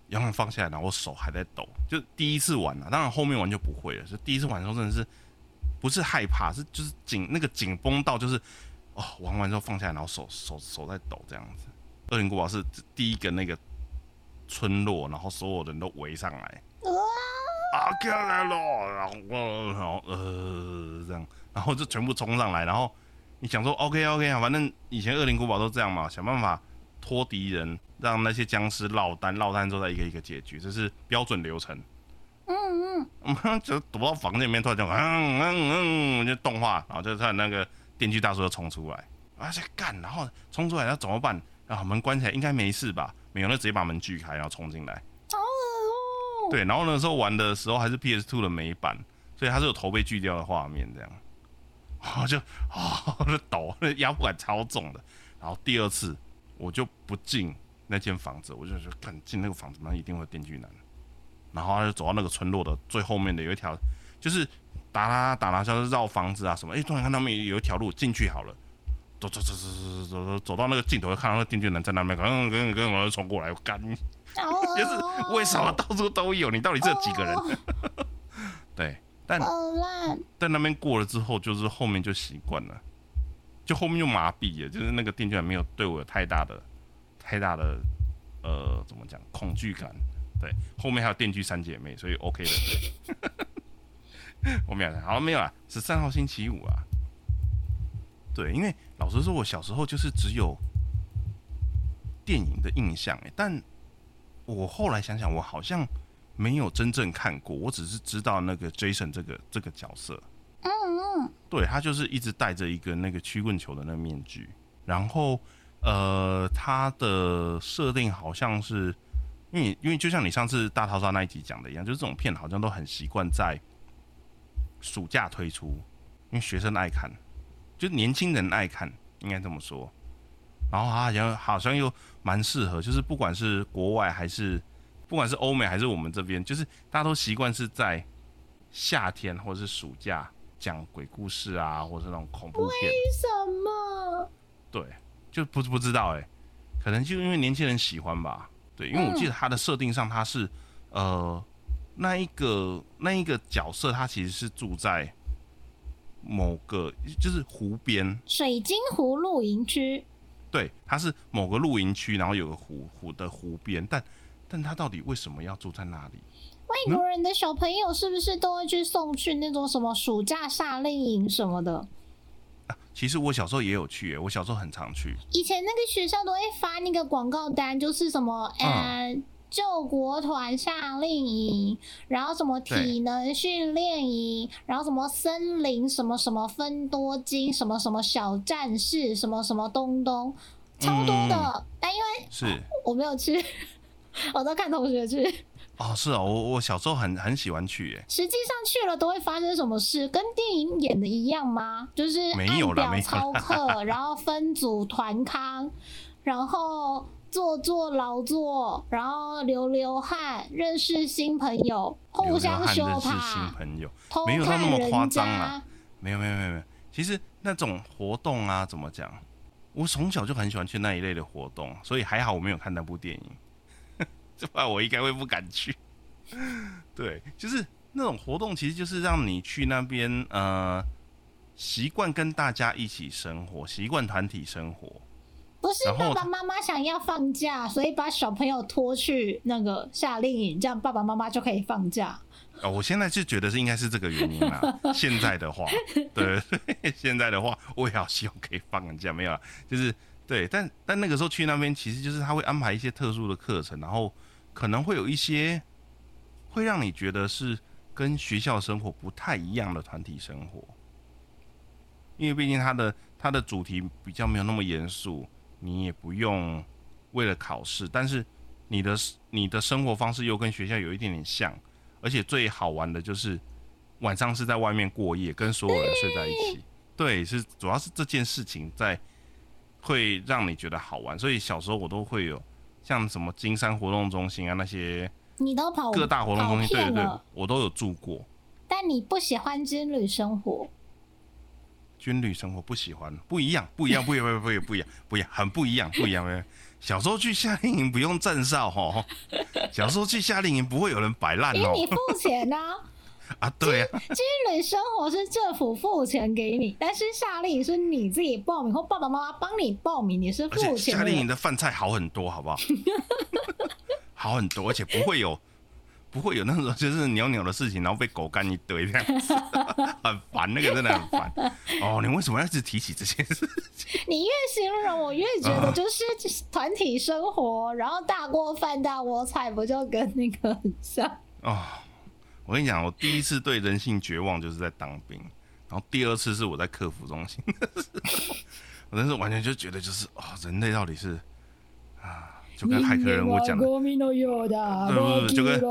摇杆放下来，然后我手还在抖，就第一次玩啊，当然后面玩就不会了。就第一次玩的时候真的是不是害怕，是就是紧那个紧绷到就是哦，玩完之后放下来，然后手手手在抖这样子。恶灵古堡是第一个那个村落，然后所有人都围上来，哇！啊，进来了，然后呃然后呃这样，然后就全部冲上来，然后你想说 OK OK 啊，反正以前恶灵古堡都这样嘛，想办法拖敌人，让那些僵尸落单，落单之后再一个一个解决，这是标准流程。嗯嗯，我 们就躲到房间里面，突然就嗯嗯嗯，就动画，然后就突然那个电锯大叔就冲出来，啊在干，然后冲出来，那怎么办？啊，门关起来应该没事吧？没有，那直接把门锯开，然后冲进来。好恶哦。对，然后那时候玩的时候还是 PS Two 的美版，所以它是有头被锯掉的画面，这样，然 后就啊、就抖，那压迫感超重的。然后第二次我就不进那间房子，我就说，看进那个房子，那一定会电锯男。然后他就走到那个村落的最后面的有一条，就是打啦打啦，像是绕房子啊什么，哎，突然看他们有一条路进去好了。走走走走走走走走到那个尽头，看到那个电锯男在那边，跟跟跟我就冲过来，我干，就是为什么到处都有？你到底这几个人？对，但好烂？在那边过了之后，就是后面就习惯了，就后面就麻痹了，就是那个电锯男没有对我有太大的、太大的呃，怎么讲恐惧感。对，后面还有电锯三姐妹，所以 OK 的。对 我们俩，好没有啊，十三号星期五啊。对，因为老实说，我小时候就是只有电影的印象，哎，但我后来想想，我好像没有真正看过，我只是知道那个 Jason 这个这个角色。嗯嗯，对他就是一直戴着一个那个曲棍球的那个面具，然后呃，他的设定好像是，因为因为就像你上次大逃杀那一集讲的一样，就是这种片好像都很习惯在暑假推出，因为学生爱看，就年轻人爱看，应该这么说。然后他好像好像又蛮适合，就是不管是国外还是不管是欧美还是我们这边，就是大家都习惯是在夏天或者是暑假讲鬼故事啊，或者是那种恐怖片。为什么？对，就不不知道哎、可能就因为年轻人喜欢吧。对，因为我记得他的设定上他是呃那一个那一个角色，他其实是住在某个就是湖边，水晶湖露营区，对，它是某个露营区，然后有个湖湖的湖边，但但他到底为什么要住在那里？外国人的小朋友是不是都会去送去那种什么暑假夏令营什么的？啊，其实我小时候也有去、欸，我小时候很常去。以前那个学校都会发那个广告单，就是什么呃。救国团夏令营，然后什么体能训练营，然后什么森林什么什么分多金，什么什么小战士，什么什么东东，超多的。但因为是我没有去，我都看同学去。哦，是哦，我我小时候很很喜欢去耶。实际上去了都会发生什么事？跟电影演的一样吗？就是没有按表啦没有操课，然后分组团康，然后做做劳作，然后流流汗，认识新朋友，互相修流流汗认识新，朋友，没有到那么夸张家啊。没有没有没有没有，其实那种活动啊，怎么讲？我从小就很喜欢去那一类的活动，所以还好我没有看那部电影，这不然我应该会不敢去。对，就是那种活动，其实就是让你去那边，呃，习惯跟大家一起生活，习惯团体生活。不是爸爸妈妈想要放假，所以把小朋友拖去那个夏令营，这样爸爸妈妈就可以放假。哦，我现在是觉得是应该是这个原因啦。现在的话，对，现在的话，我也好希望可以放假，没有啦，就是对，但但那个时候去那边，其实就是他会安排一些特殊的课程，然后可能会有一些会让你觉得是跟学校生活不太一样的团体生活，因为毕竟他的他的主题比较没有那么严肃，你也不用为了考试，但是你的你的生活方式又跟学校有一点点像。而且最好玩的就是晚上是在外面过夜，跟所有人睡在一起。对，是主要是这件事情在会让你觉得好玩，所以小时候我都会有像什么金山活动中心啊那些你都跑各大活动中心，对对对，我都有住过。但你不喜欢军旅生活，军旅生活不喜欢，不一样，不一样，不一样，不一样，不一样，不一样，很不一样，不一样。不一样小时候去夏令营不用站哨哈，小时候去夏令营不会有人摆烂哦。因为你付钱呐、啊，对啊，军旅生活是政府付钱给你，但是夏令营是你自己报名或爸爸妈妈帮你报名，你是付钱。夏令营的饭菜好很多，好不好？好很多，而且不会有不会有那种 就是袅袅的事情，然后被狗干一堆这样子，很烦，那个真的很烦。哦，你为什么要一直提起这件事？你越形容，我越觉啊得就是团体生活，然后大锅饭、大锅菜，不就跟那个很像？哦，我跟你讲，我第一次对人性绝望就是在当兵，然后第二次是我在客服中心，我真是完全就觉得就是哦，人类到底是啊，就跟骇客人物讲的，对不对就跟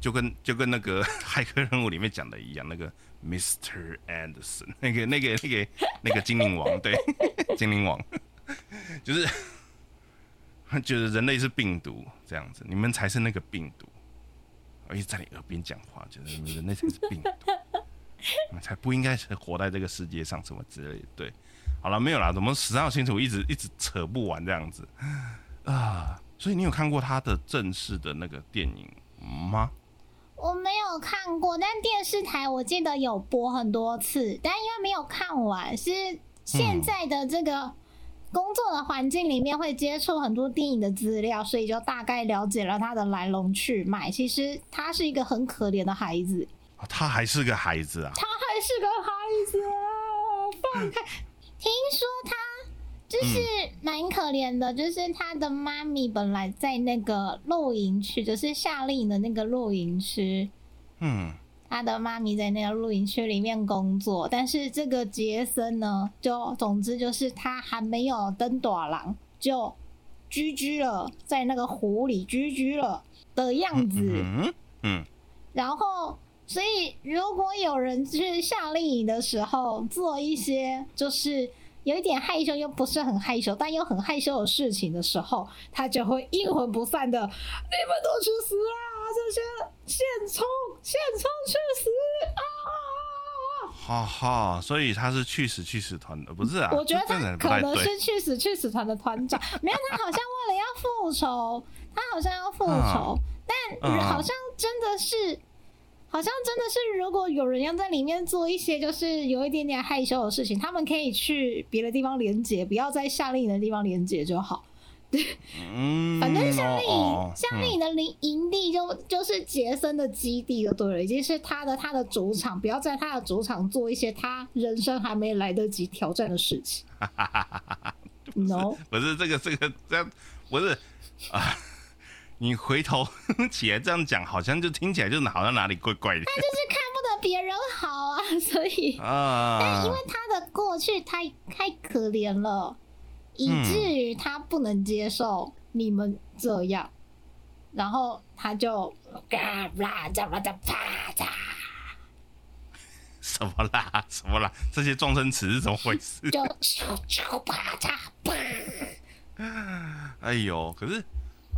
就跟就跟那个骇客任务里面讲的一样，那个 Mr. Anderson，那个那个那个那个精灵王，对，精灵王，就是就是人类是病毒这样子，你们才是那个病毒，而且在你耳边讲话，就是人类才是病毒，你们才不应该是活在这个世界上，什么之类的。对，好了，没有啦，怎么十三号星球一直一直扯不完这样子啊？所以你有看过他的正式的那个电影吗？我没有看过，但电视台我记得有播很多次，但因为没有看完，是现在的这个工作的环境里面会接触很多电影的资料，所以就大概了解了他的来龙去脉。其实他是一个很可怜的孩子，啊他还是个孩子啊，他还是个孩子啊，放开。听说他就是蛮可怜的，就是他的妈咪本来在那个露营区，就是夏令营的那个露营区，嗯，他的妈咪在那个露营区里面工作，但是这个杰森呢，就总之就是他还没有登短廊就居居了，在那个湖里居居了的样子。嗯嗯，然后，所以如果有人去夏令营的时候做一些就是有一点害羞又不是很害羞，但又很害羞的事情的时候，他就会阴魂不散的，你们都去死啊！这些现充现充去死啊！哈哈，所以他是去死去死团的，不是啊？我觉得他可能是去死去死团的团长，没有，他好像为了要复仇，他好像要复仇，啊但啊好像真的是，好像真的是，如果有人要在里面做一些就是有一点点害羞的事情，他们可以去别的地方连接，不要在夏令营的地方连接就好。对嗯，反正夏令营、夏令营的营营地就就是杰森的基地了对了，已经是他的他的主场，不要在他的主场做一些他人生还没来得及挑战的事情。no，不是这个这个这样，不是啊。你回头 起来这样讲，好像就听起来就好像哪里怪怪的他就是看不得别人好啊，所以。啊。但因为他的过去太太可怜了，以嗯至于他不能接受你们这样。然后他就嘎啦喳啦喳啪嚓，什么啦？什么啦？这些撞声词是怎么回事？就咻咻啪嚓啪。哎呦，可是，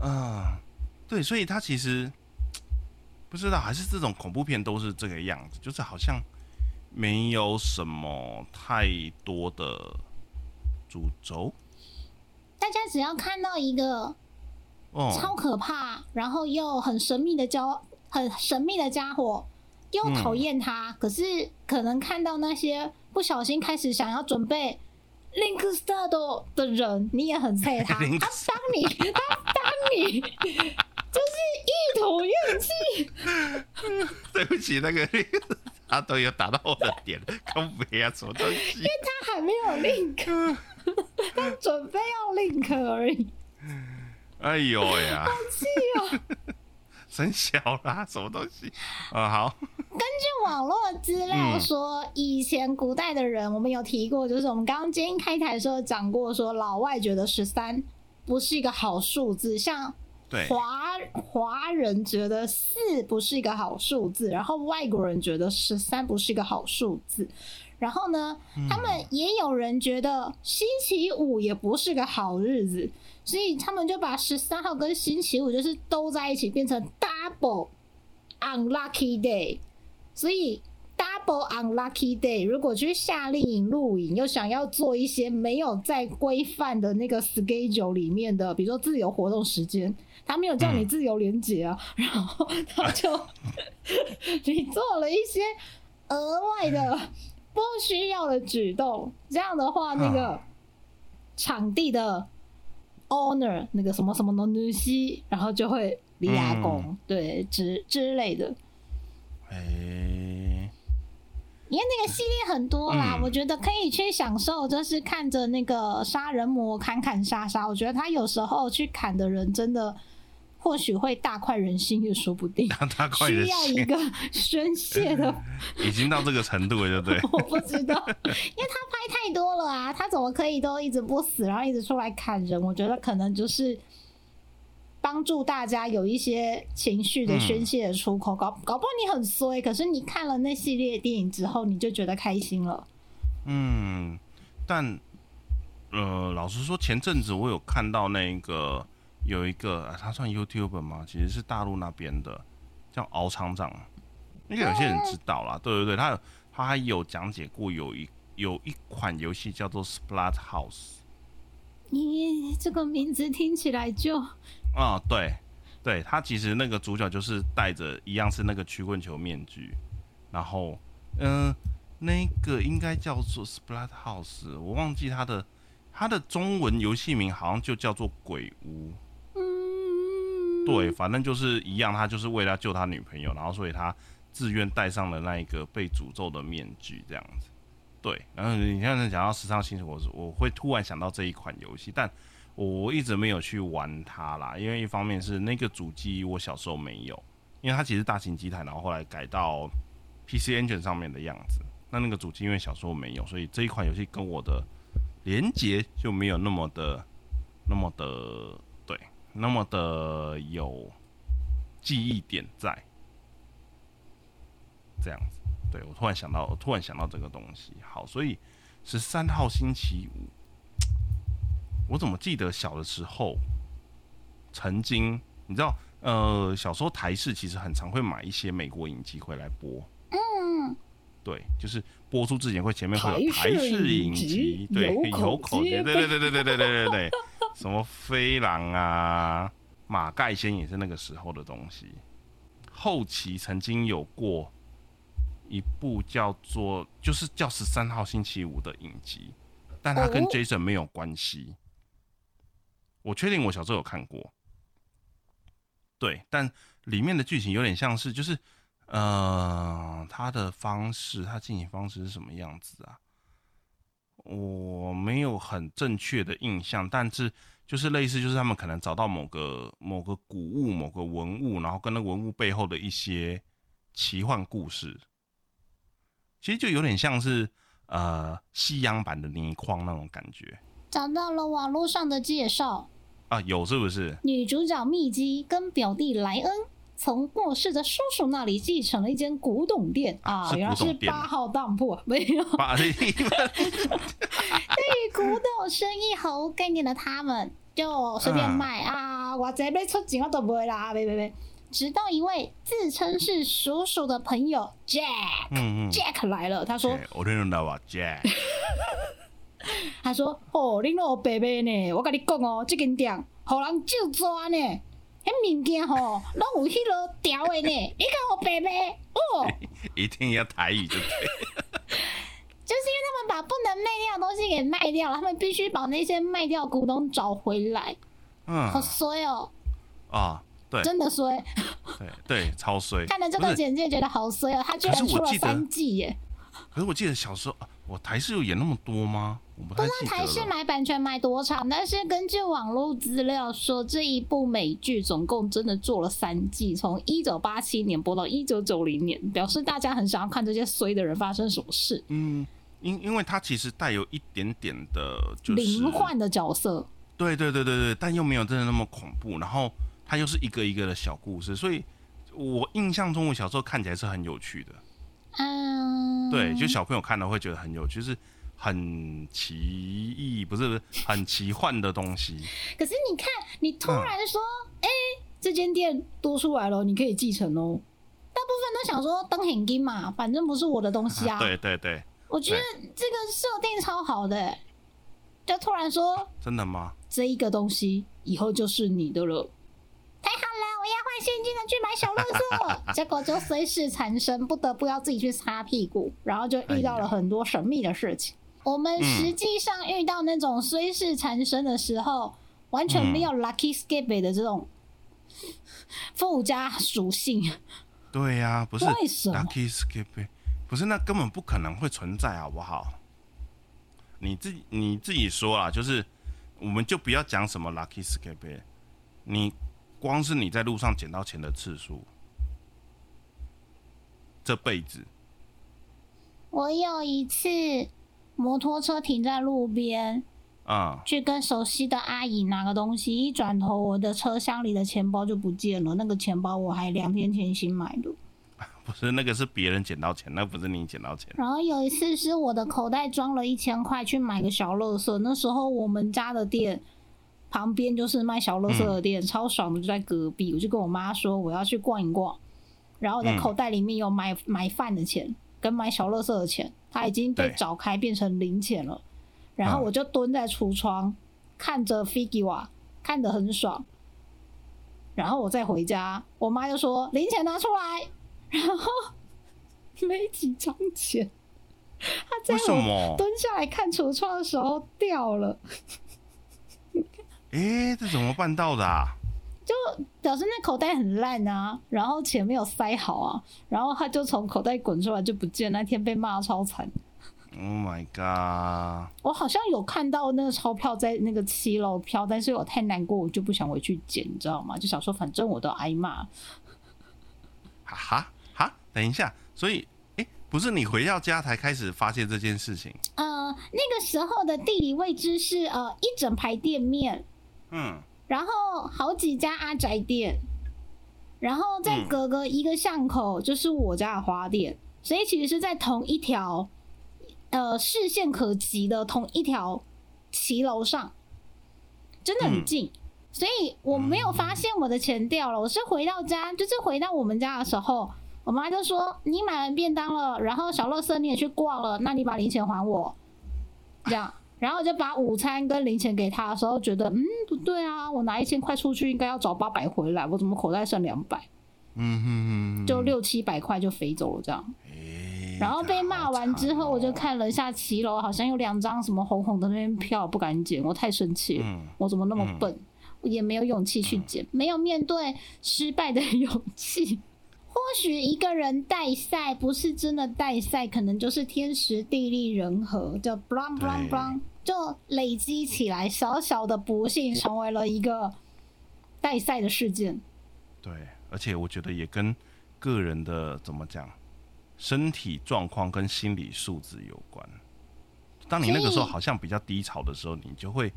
嗯、对，所以他其实不知道，还是这种恐怖片都是这个样子，就是好像没有什么太多的主轴。大家只要看到一个超哦，可怕，然后又很神秘的家，很神秘的家伙，又讨厌他，可是可能看到那些不小心开始想要准备 Link Start 的人，你也很配他，他帮你，他当你，就是一头怨气。对不起，那个 他都有打到我的点，空别啊，什么东西？因为他还没有 Link，他准备要 Link 而已，哎呦呀，好气哦。真小啦，什么东西？啊，好，根据网络资料说，以前古代的人，我们有提过，就是我们刚刚今天开台的时候讲过，说老外觉得十三不是一个好数字，像对，华华人觉得四不是一个好数字，然后外国人觉得十三不是一个好数字，然后呢，他们也有人觉得星期五也不是个好日子，所以他们就把十三号跟星期五就是都在一起，变成 double unlucky day，所以。Double unlucky day，如果去夏令营露营，又想要做一些没有在规范的那个 schedule 里面的，比如说自由活动时间，他没有叫你自由连结啊，然后他就 你做了一些额外的不需要的举动，这样的话，那个场地的 owner 那个什么什么的女西，然后就会离阿公，对之之类的。哎，因为那个系列很多啦，嗯我觉得可以去享受，就是看着那个杀人魔砍砍杀杀。我觉得他有时候去砍的人，真的或许会大快人心，也说不定。需要一，个宣泄的，已经到这个程度了，对不对？我不知道，因为他拍太多了啊，他怎么可以都一直不死，然后一直出来砍人？我觉得可能就是帮助大家有一些情绪的宣泄的出口。搞搞不好你很衰，可是你看了那系列电影之后，你就觉得开心了。嗯，但呃，老实说，前阵子我有看到那个有一个，啊、他算 YouTube 吗？其实是大陆那边的，叫敖厂长，应该有些人知道啦。对对对，他有他还有讲解过有一有一款游戏叫做 Splat House 咦，这个名字听起来就啊、对对，他其实那个主角就是戴着一样是那个曲棍球面具，然后嗯、那个应该叫做 Splat House，我忘记他的他的中文游戏名好像就叫做鬼屋。嗯，对，反正就是一样，他就是为了救他女朋友，然后所以他自愿戴上了那一个被诅咒的面具，这样子。对，然后你现在讲到时尚星球，我是我会突然想到这一款游戏，但我一直没有去玩它啦，因为一方面是那个主机我小时候没有，因为它其实大型机台，然后后来改到 PC Engine 上面的样子。那那个主机因为小时候没有，所以这一款游戏跟我的连接就没有那么的那么的对，那么的有记忆点在，这样子。对我突然想到，我突然想到这个东西。好，所以十三号星期五，我怎么记得小的时候，曾经你知道，呃，小时候台式其实很常会买一些美国影集回来播。嗯，对，就是播出之前会前面会有台台式式影影集集，对，有口有口皆对对对对对对对对对对，什么飞狼啊，马盖先也是那个时候的东西。后期曾经有过一部叫做就是叫十三号星期五的影集，但它跟哦 Jason 没有关系。我确定我小时候有看过，对，但里面的剧情有点像是就是呃，他的方式，他进行方式是什么样子啊？我没有很正确的印象，但是就是类似，就是他们可能找到某个某个古物、某个文物，然后跟那个文物背后的一些奇幻故事，其实就有点像是呃西洋版的倪匡那种感觉。找到了网络上的介绍，啊，有是不是？女主角蜜姬跟表弟莱恩从过世的叔叔那里继承了一间古董店啊，原来是八号当铺，没有。对于古董生意毫无概念的他们，就随便卖、啊，我这边出钱我都不会啦，别别别。直到一位自称是叔叔的朋友 Jack、嗯嗯，Jack 来了，他说对我听到吧，Jack，他说哦，恁老伯伯呢，我跟你讲哦，这间店互人就抓呢，迄物件吼拢有迄落条的呢，你看我伯伯哦。一定要台语就对。就是因为他们把不能卖掉的东西给卖掉了，他们必须把那些卖掉的古董找回来，嗯好衰哦，啊，对真的衰。对对，超衰。看了这个简介觉得好衰哦，他居然出了三季耶！可是我记得小时候，啊我台视有演那么多吗？我不知道台视。买版权买多长，但是根据网络资料说，这一部美剧总共真的做了三季，从一九八七年播到一九九零年，表示大家很想要看这些衰的人发生什么事，嗯，因因为它其实带有一点点的，就是灵幻的角色。对对对对对，但又没有真的那么恐怖，然后它又是一个一个的小故事，所以我印象中我小时候看起来是很有趣的。嗯，对，就小朋友看了会觉得很有趣，就是很奇异，不是不是很奇幻的东西。可是你看，你突然说，哎、这间店多出来了，你可以继承哦。大部分都想说登很金嘛，反正不是我的东西啊。对对对，我觉得这个设定超好的、欸就突然说真的吗？这一个东西以后就是你的了。太好了，我要换现金的去买小乐色，结果就虽事缠身，不得不要自己去擦屁股，然后就遇到了很多神秘的事情。我们实际上遇到那种虽事缠身的时候，完全没有 lucky skip 的这种 附加属性。对呀、不是 lucky skip，不是那根本不可能会存在，好不好？你自己你自己说啊，就是我们就不要讲什么 lucky skip，你光是你在路上捡到钱的次数，这辈子。我有一次摩托车停在路边，啊、去跟熟悉的阿姨拿个东西，一转头，我的车厢里的钱包就不见了。那个钱包我还两天前新买的。不是那个是别人捡到钱，那不是你捡到钱。然后有一次是我的口袋装了一千块去买个小乐色，那时候我们家的店旁边就是卖小乐色的店，超爽的，就在隔壁。我就跟我妈说我要去逛一逛，然后我的嗯口袋里面有买买饭的钱跟买小乐色的钱，它已经被对找开变成零钱了。然后嗯我就蹲在橱窗看着 figure，看得很爽。然后我再回家，我妈就说零钱拿出来，然后 没几张钱。她在我？蹲下来看橱窗的时候掉了，诶，这怎么办到的啊？表示那口袋很烂啊，然后钱没有塞好啊，然后他就从口袋滚出来就不见，那天被骂超惨。Oh my god！我好像有看到那个钞票在那个七楼飘，但是我太难过，我就不想回去捡，你知道吗？就想说反正我都挨骂，哈哈哈，等一下，所以诶，不是你回到家才开始发现这件事情？呃，那个时候的地理位置是呃一整排店面，嗯，然后好几家阿宅店，然后再嗯隔个一个巷口就是我家的花店，所以其实是在同一条呃视线可及的同一条骑楼上，真的很嗯近。所以我没有发现我的钱掉了，我是回到家，就是回到我们家的时候，我妈就说：“你买完便当了，然后小乐色你也去逛了，那你把零钱还我。”这样，然后我就把午餐跟零钱给他的时候，觉得嗯不对啊，我拿一千块出去应该要找八百回来，我怎么口袋剩两百？嗯哼哼哼，就六七百块就飞走了这样。然后被骂完之后，我就。看了一下骑楼，好像有两张什么红红的那边票，不敢捡，我太生气了，嗯我怎么那么笨？我也没有勇气去捡，没有面对失败的勇气。或许一个人带赛不是真的带赛，可能就是天时地利人和，就 blang blang blang，就累积起来，小小的不幸成为了一个带赛的事件。对，而且我觉得也跟个人的怎么讲，身体状况跟心理素质有关。当你那个时候好像比较低潮的时候，你就会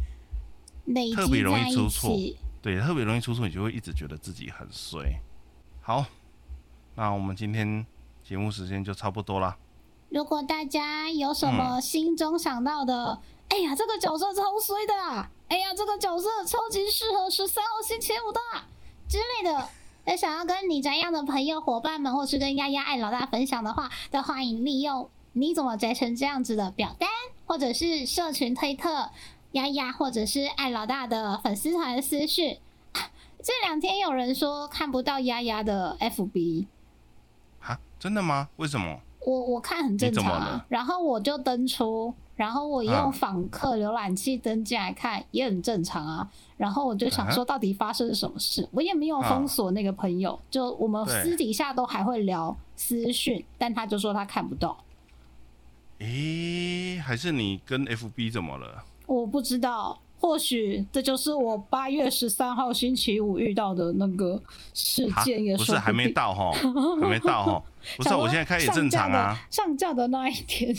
特别容易出错。对，特别容易出错，你就会一直觉得自己很衰。好，那我们今天节目时间就差不多啦。如果大家有什嗯么心中想到的，哎呀，这个角色超衰的啊，哎呀，这个角色超级适合十三号星期五的啊之类的，那想要跟你这样的朋友、伙伴们，或是跟丫丫爱老大分享的话，都欢迎利用你怎么宅成这样子的表单，或者是社群推特丫丫，或者是爱老大的粉丝团私讯。啊这两天有人说看不到丫丫的 FB，哈，真的吗？为什么？我我看很正常啊，然后我就登出，然后我啊用访客浏览器登进来看，也很正常啊。然后我就想说，到底发生了什么事？我也没有封锁那个朋友，就我们私底下都还会聊私讯，但他就说他看不到，诶、还是你跟 FB 怎么了？我不知道。或许这就是我八月十三号星期五遇到的那个事件，也不是还没。到哈，还没到哈。不是，我现在开也正常啊，上架的。那一天，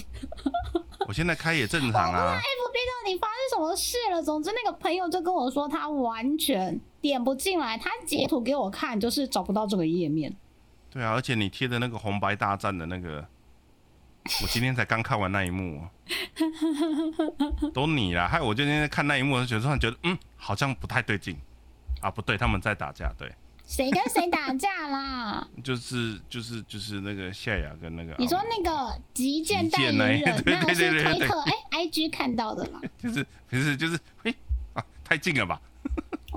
我现在开也正常啊。FB 到底发生什么事了？总之，那个朋友就跟我说，他完全点不进来，他截图给我看，就是找不到这个页面。对啊，而且你贴的那个红白大战的那个，我今天才刚看完那一幕，都你啦，害我今天看那一幕，我就觉得突然觉得，嗯，好像不太对劲啊，不对，他们在打架，对，谁跟谁打架啦？就是就是就是那个夏雅跟那个，你说啊那个极剑代言人，对那个是对对对对推特哎，IG 看到的啦。就是不是就是，哎啊，太近了吧，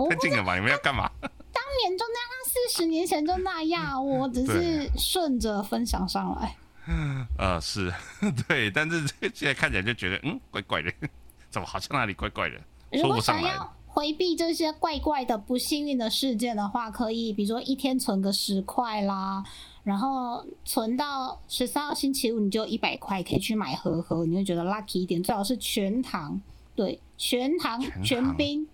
太近了吧，你们要干嘛？当年就那样，四十年前就那样，我只是顺着分享上来。呃，是 对，但是现在看起来就觉得，嗯，怪怪的，怎么好像哪里怪怪的，说如果不上来。想要回避这些怪怪的不幸运的事件的话，可以比如说一天存个十块啦，然后存到十三号星期五你就一百块，可以去买盒盒，你会觉得 lucky 一点。最好是全糖，对，全糖全冰，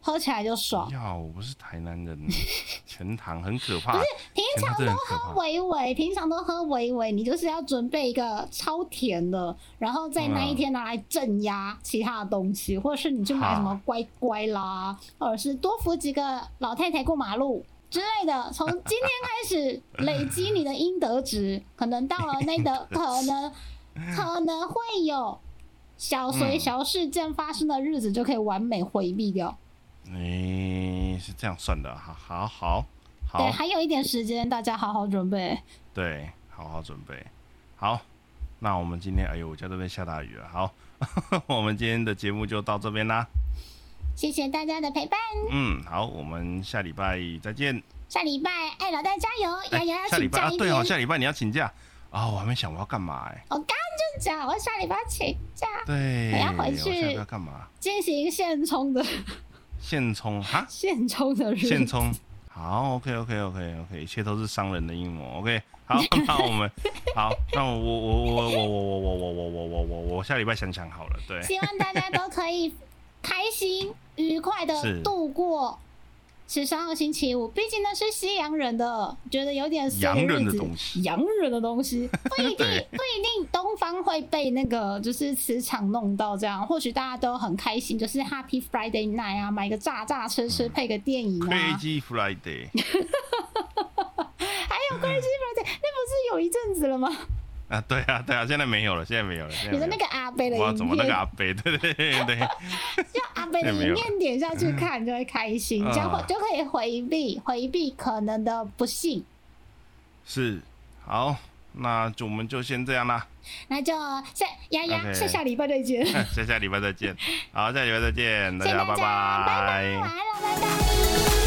喝起来就爽。要我不是台南人，全糖很可怕。不是，平常都喝很可怕。微微，平常都喝微微，你就是要准备一个超甜的，然后在那一天拿来镇压其他的东西，或者是你去买什么乖乖啦，或者是多扶几个老太太过马路之类的。从今天开始累积你的应得值，可能到了那个 可能可能会有小随嗯小事件发生的日子，就可以完美回避掉。你、是这样算的，好好好对，好，还有一点时间，大家好好准备。对，好好准备。好，那我们今天，哎呦，我家这边下大雨了。好，我们今天的节目就到这边啦。谢谢大家的陪伴。嗯，好，我们下礼拜再见。下礼拜哎老大加油，哎丫丫要下礼拜啊，请假一对哦，下礼拜你要请假啊、我还没想我要干嘛哎、我刚刚就讲，我下礼拜请假对，我要回去拜要干嘛？进行现充的现充哈，现充的人。现充。好，OK OK OK OK，一切都是商人的阴谋。OK，好，那我们好，那我我我我我我我我我我我我我我下礼拜想想好了。对，希望大家都可以开心愉快的是度过十三号星期五。毕竟那是西洋人的，觉得有点洋人的东西洋人的东西 不一定不一定东方会被那个就是磁场弄到这样。或许大家都很开心，就是 Happy Friday night 啊，买个炸炸吃吃，配个电影啊。Crazy Friday，还有 Crazy Friday，那不是有一阵子了吗？啊，对啊，对啊，现在没有了，现在没有了。你的那个阿贝的影我要怎么那个，阿贝？对对对对，就阿贝的影片点下去看就会开心，嗯这样会就可以回避回避可能的不幸。是好，那就我们就先这样啦，那就下丫丫下下礼拜再见，下下礼拜再见。好，下礼拜再见，大家拜拜，拜拜，晚安了，拜拜。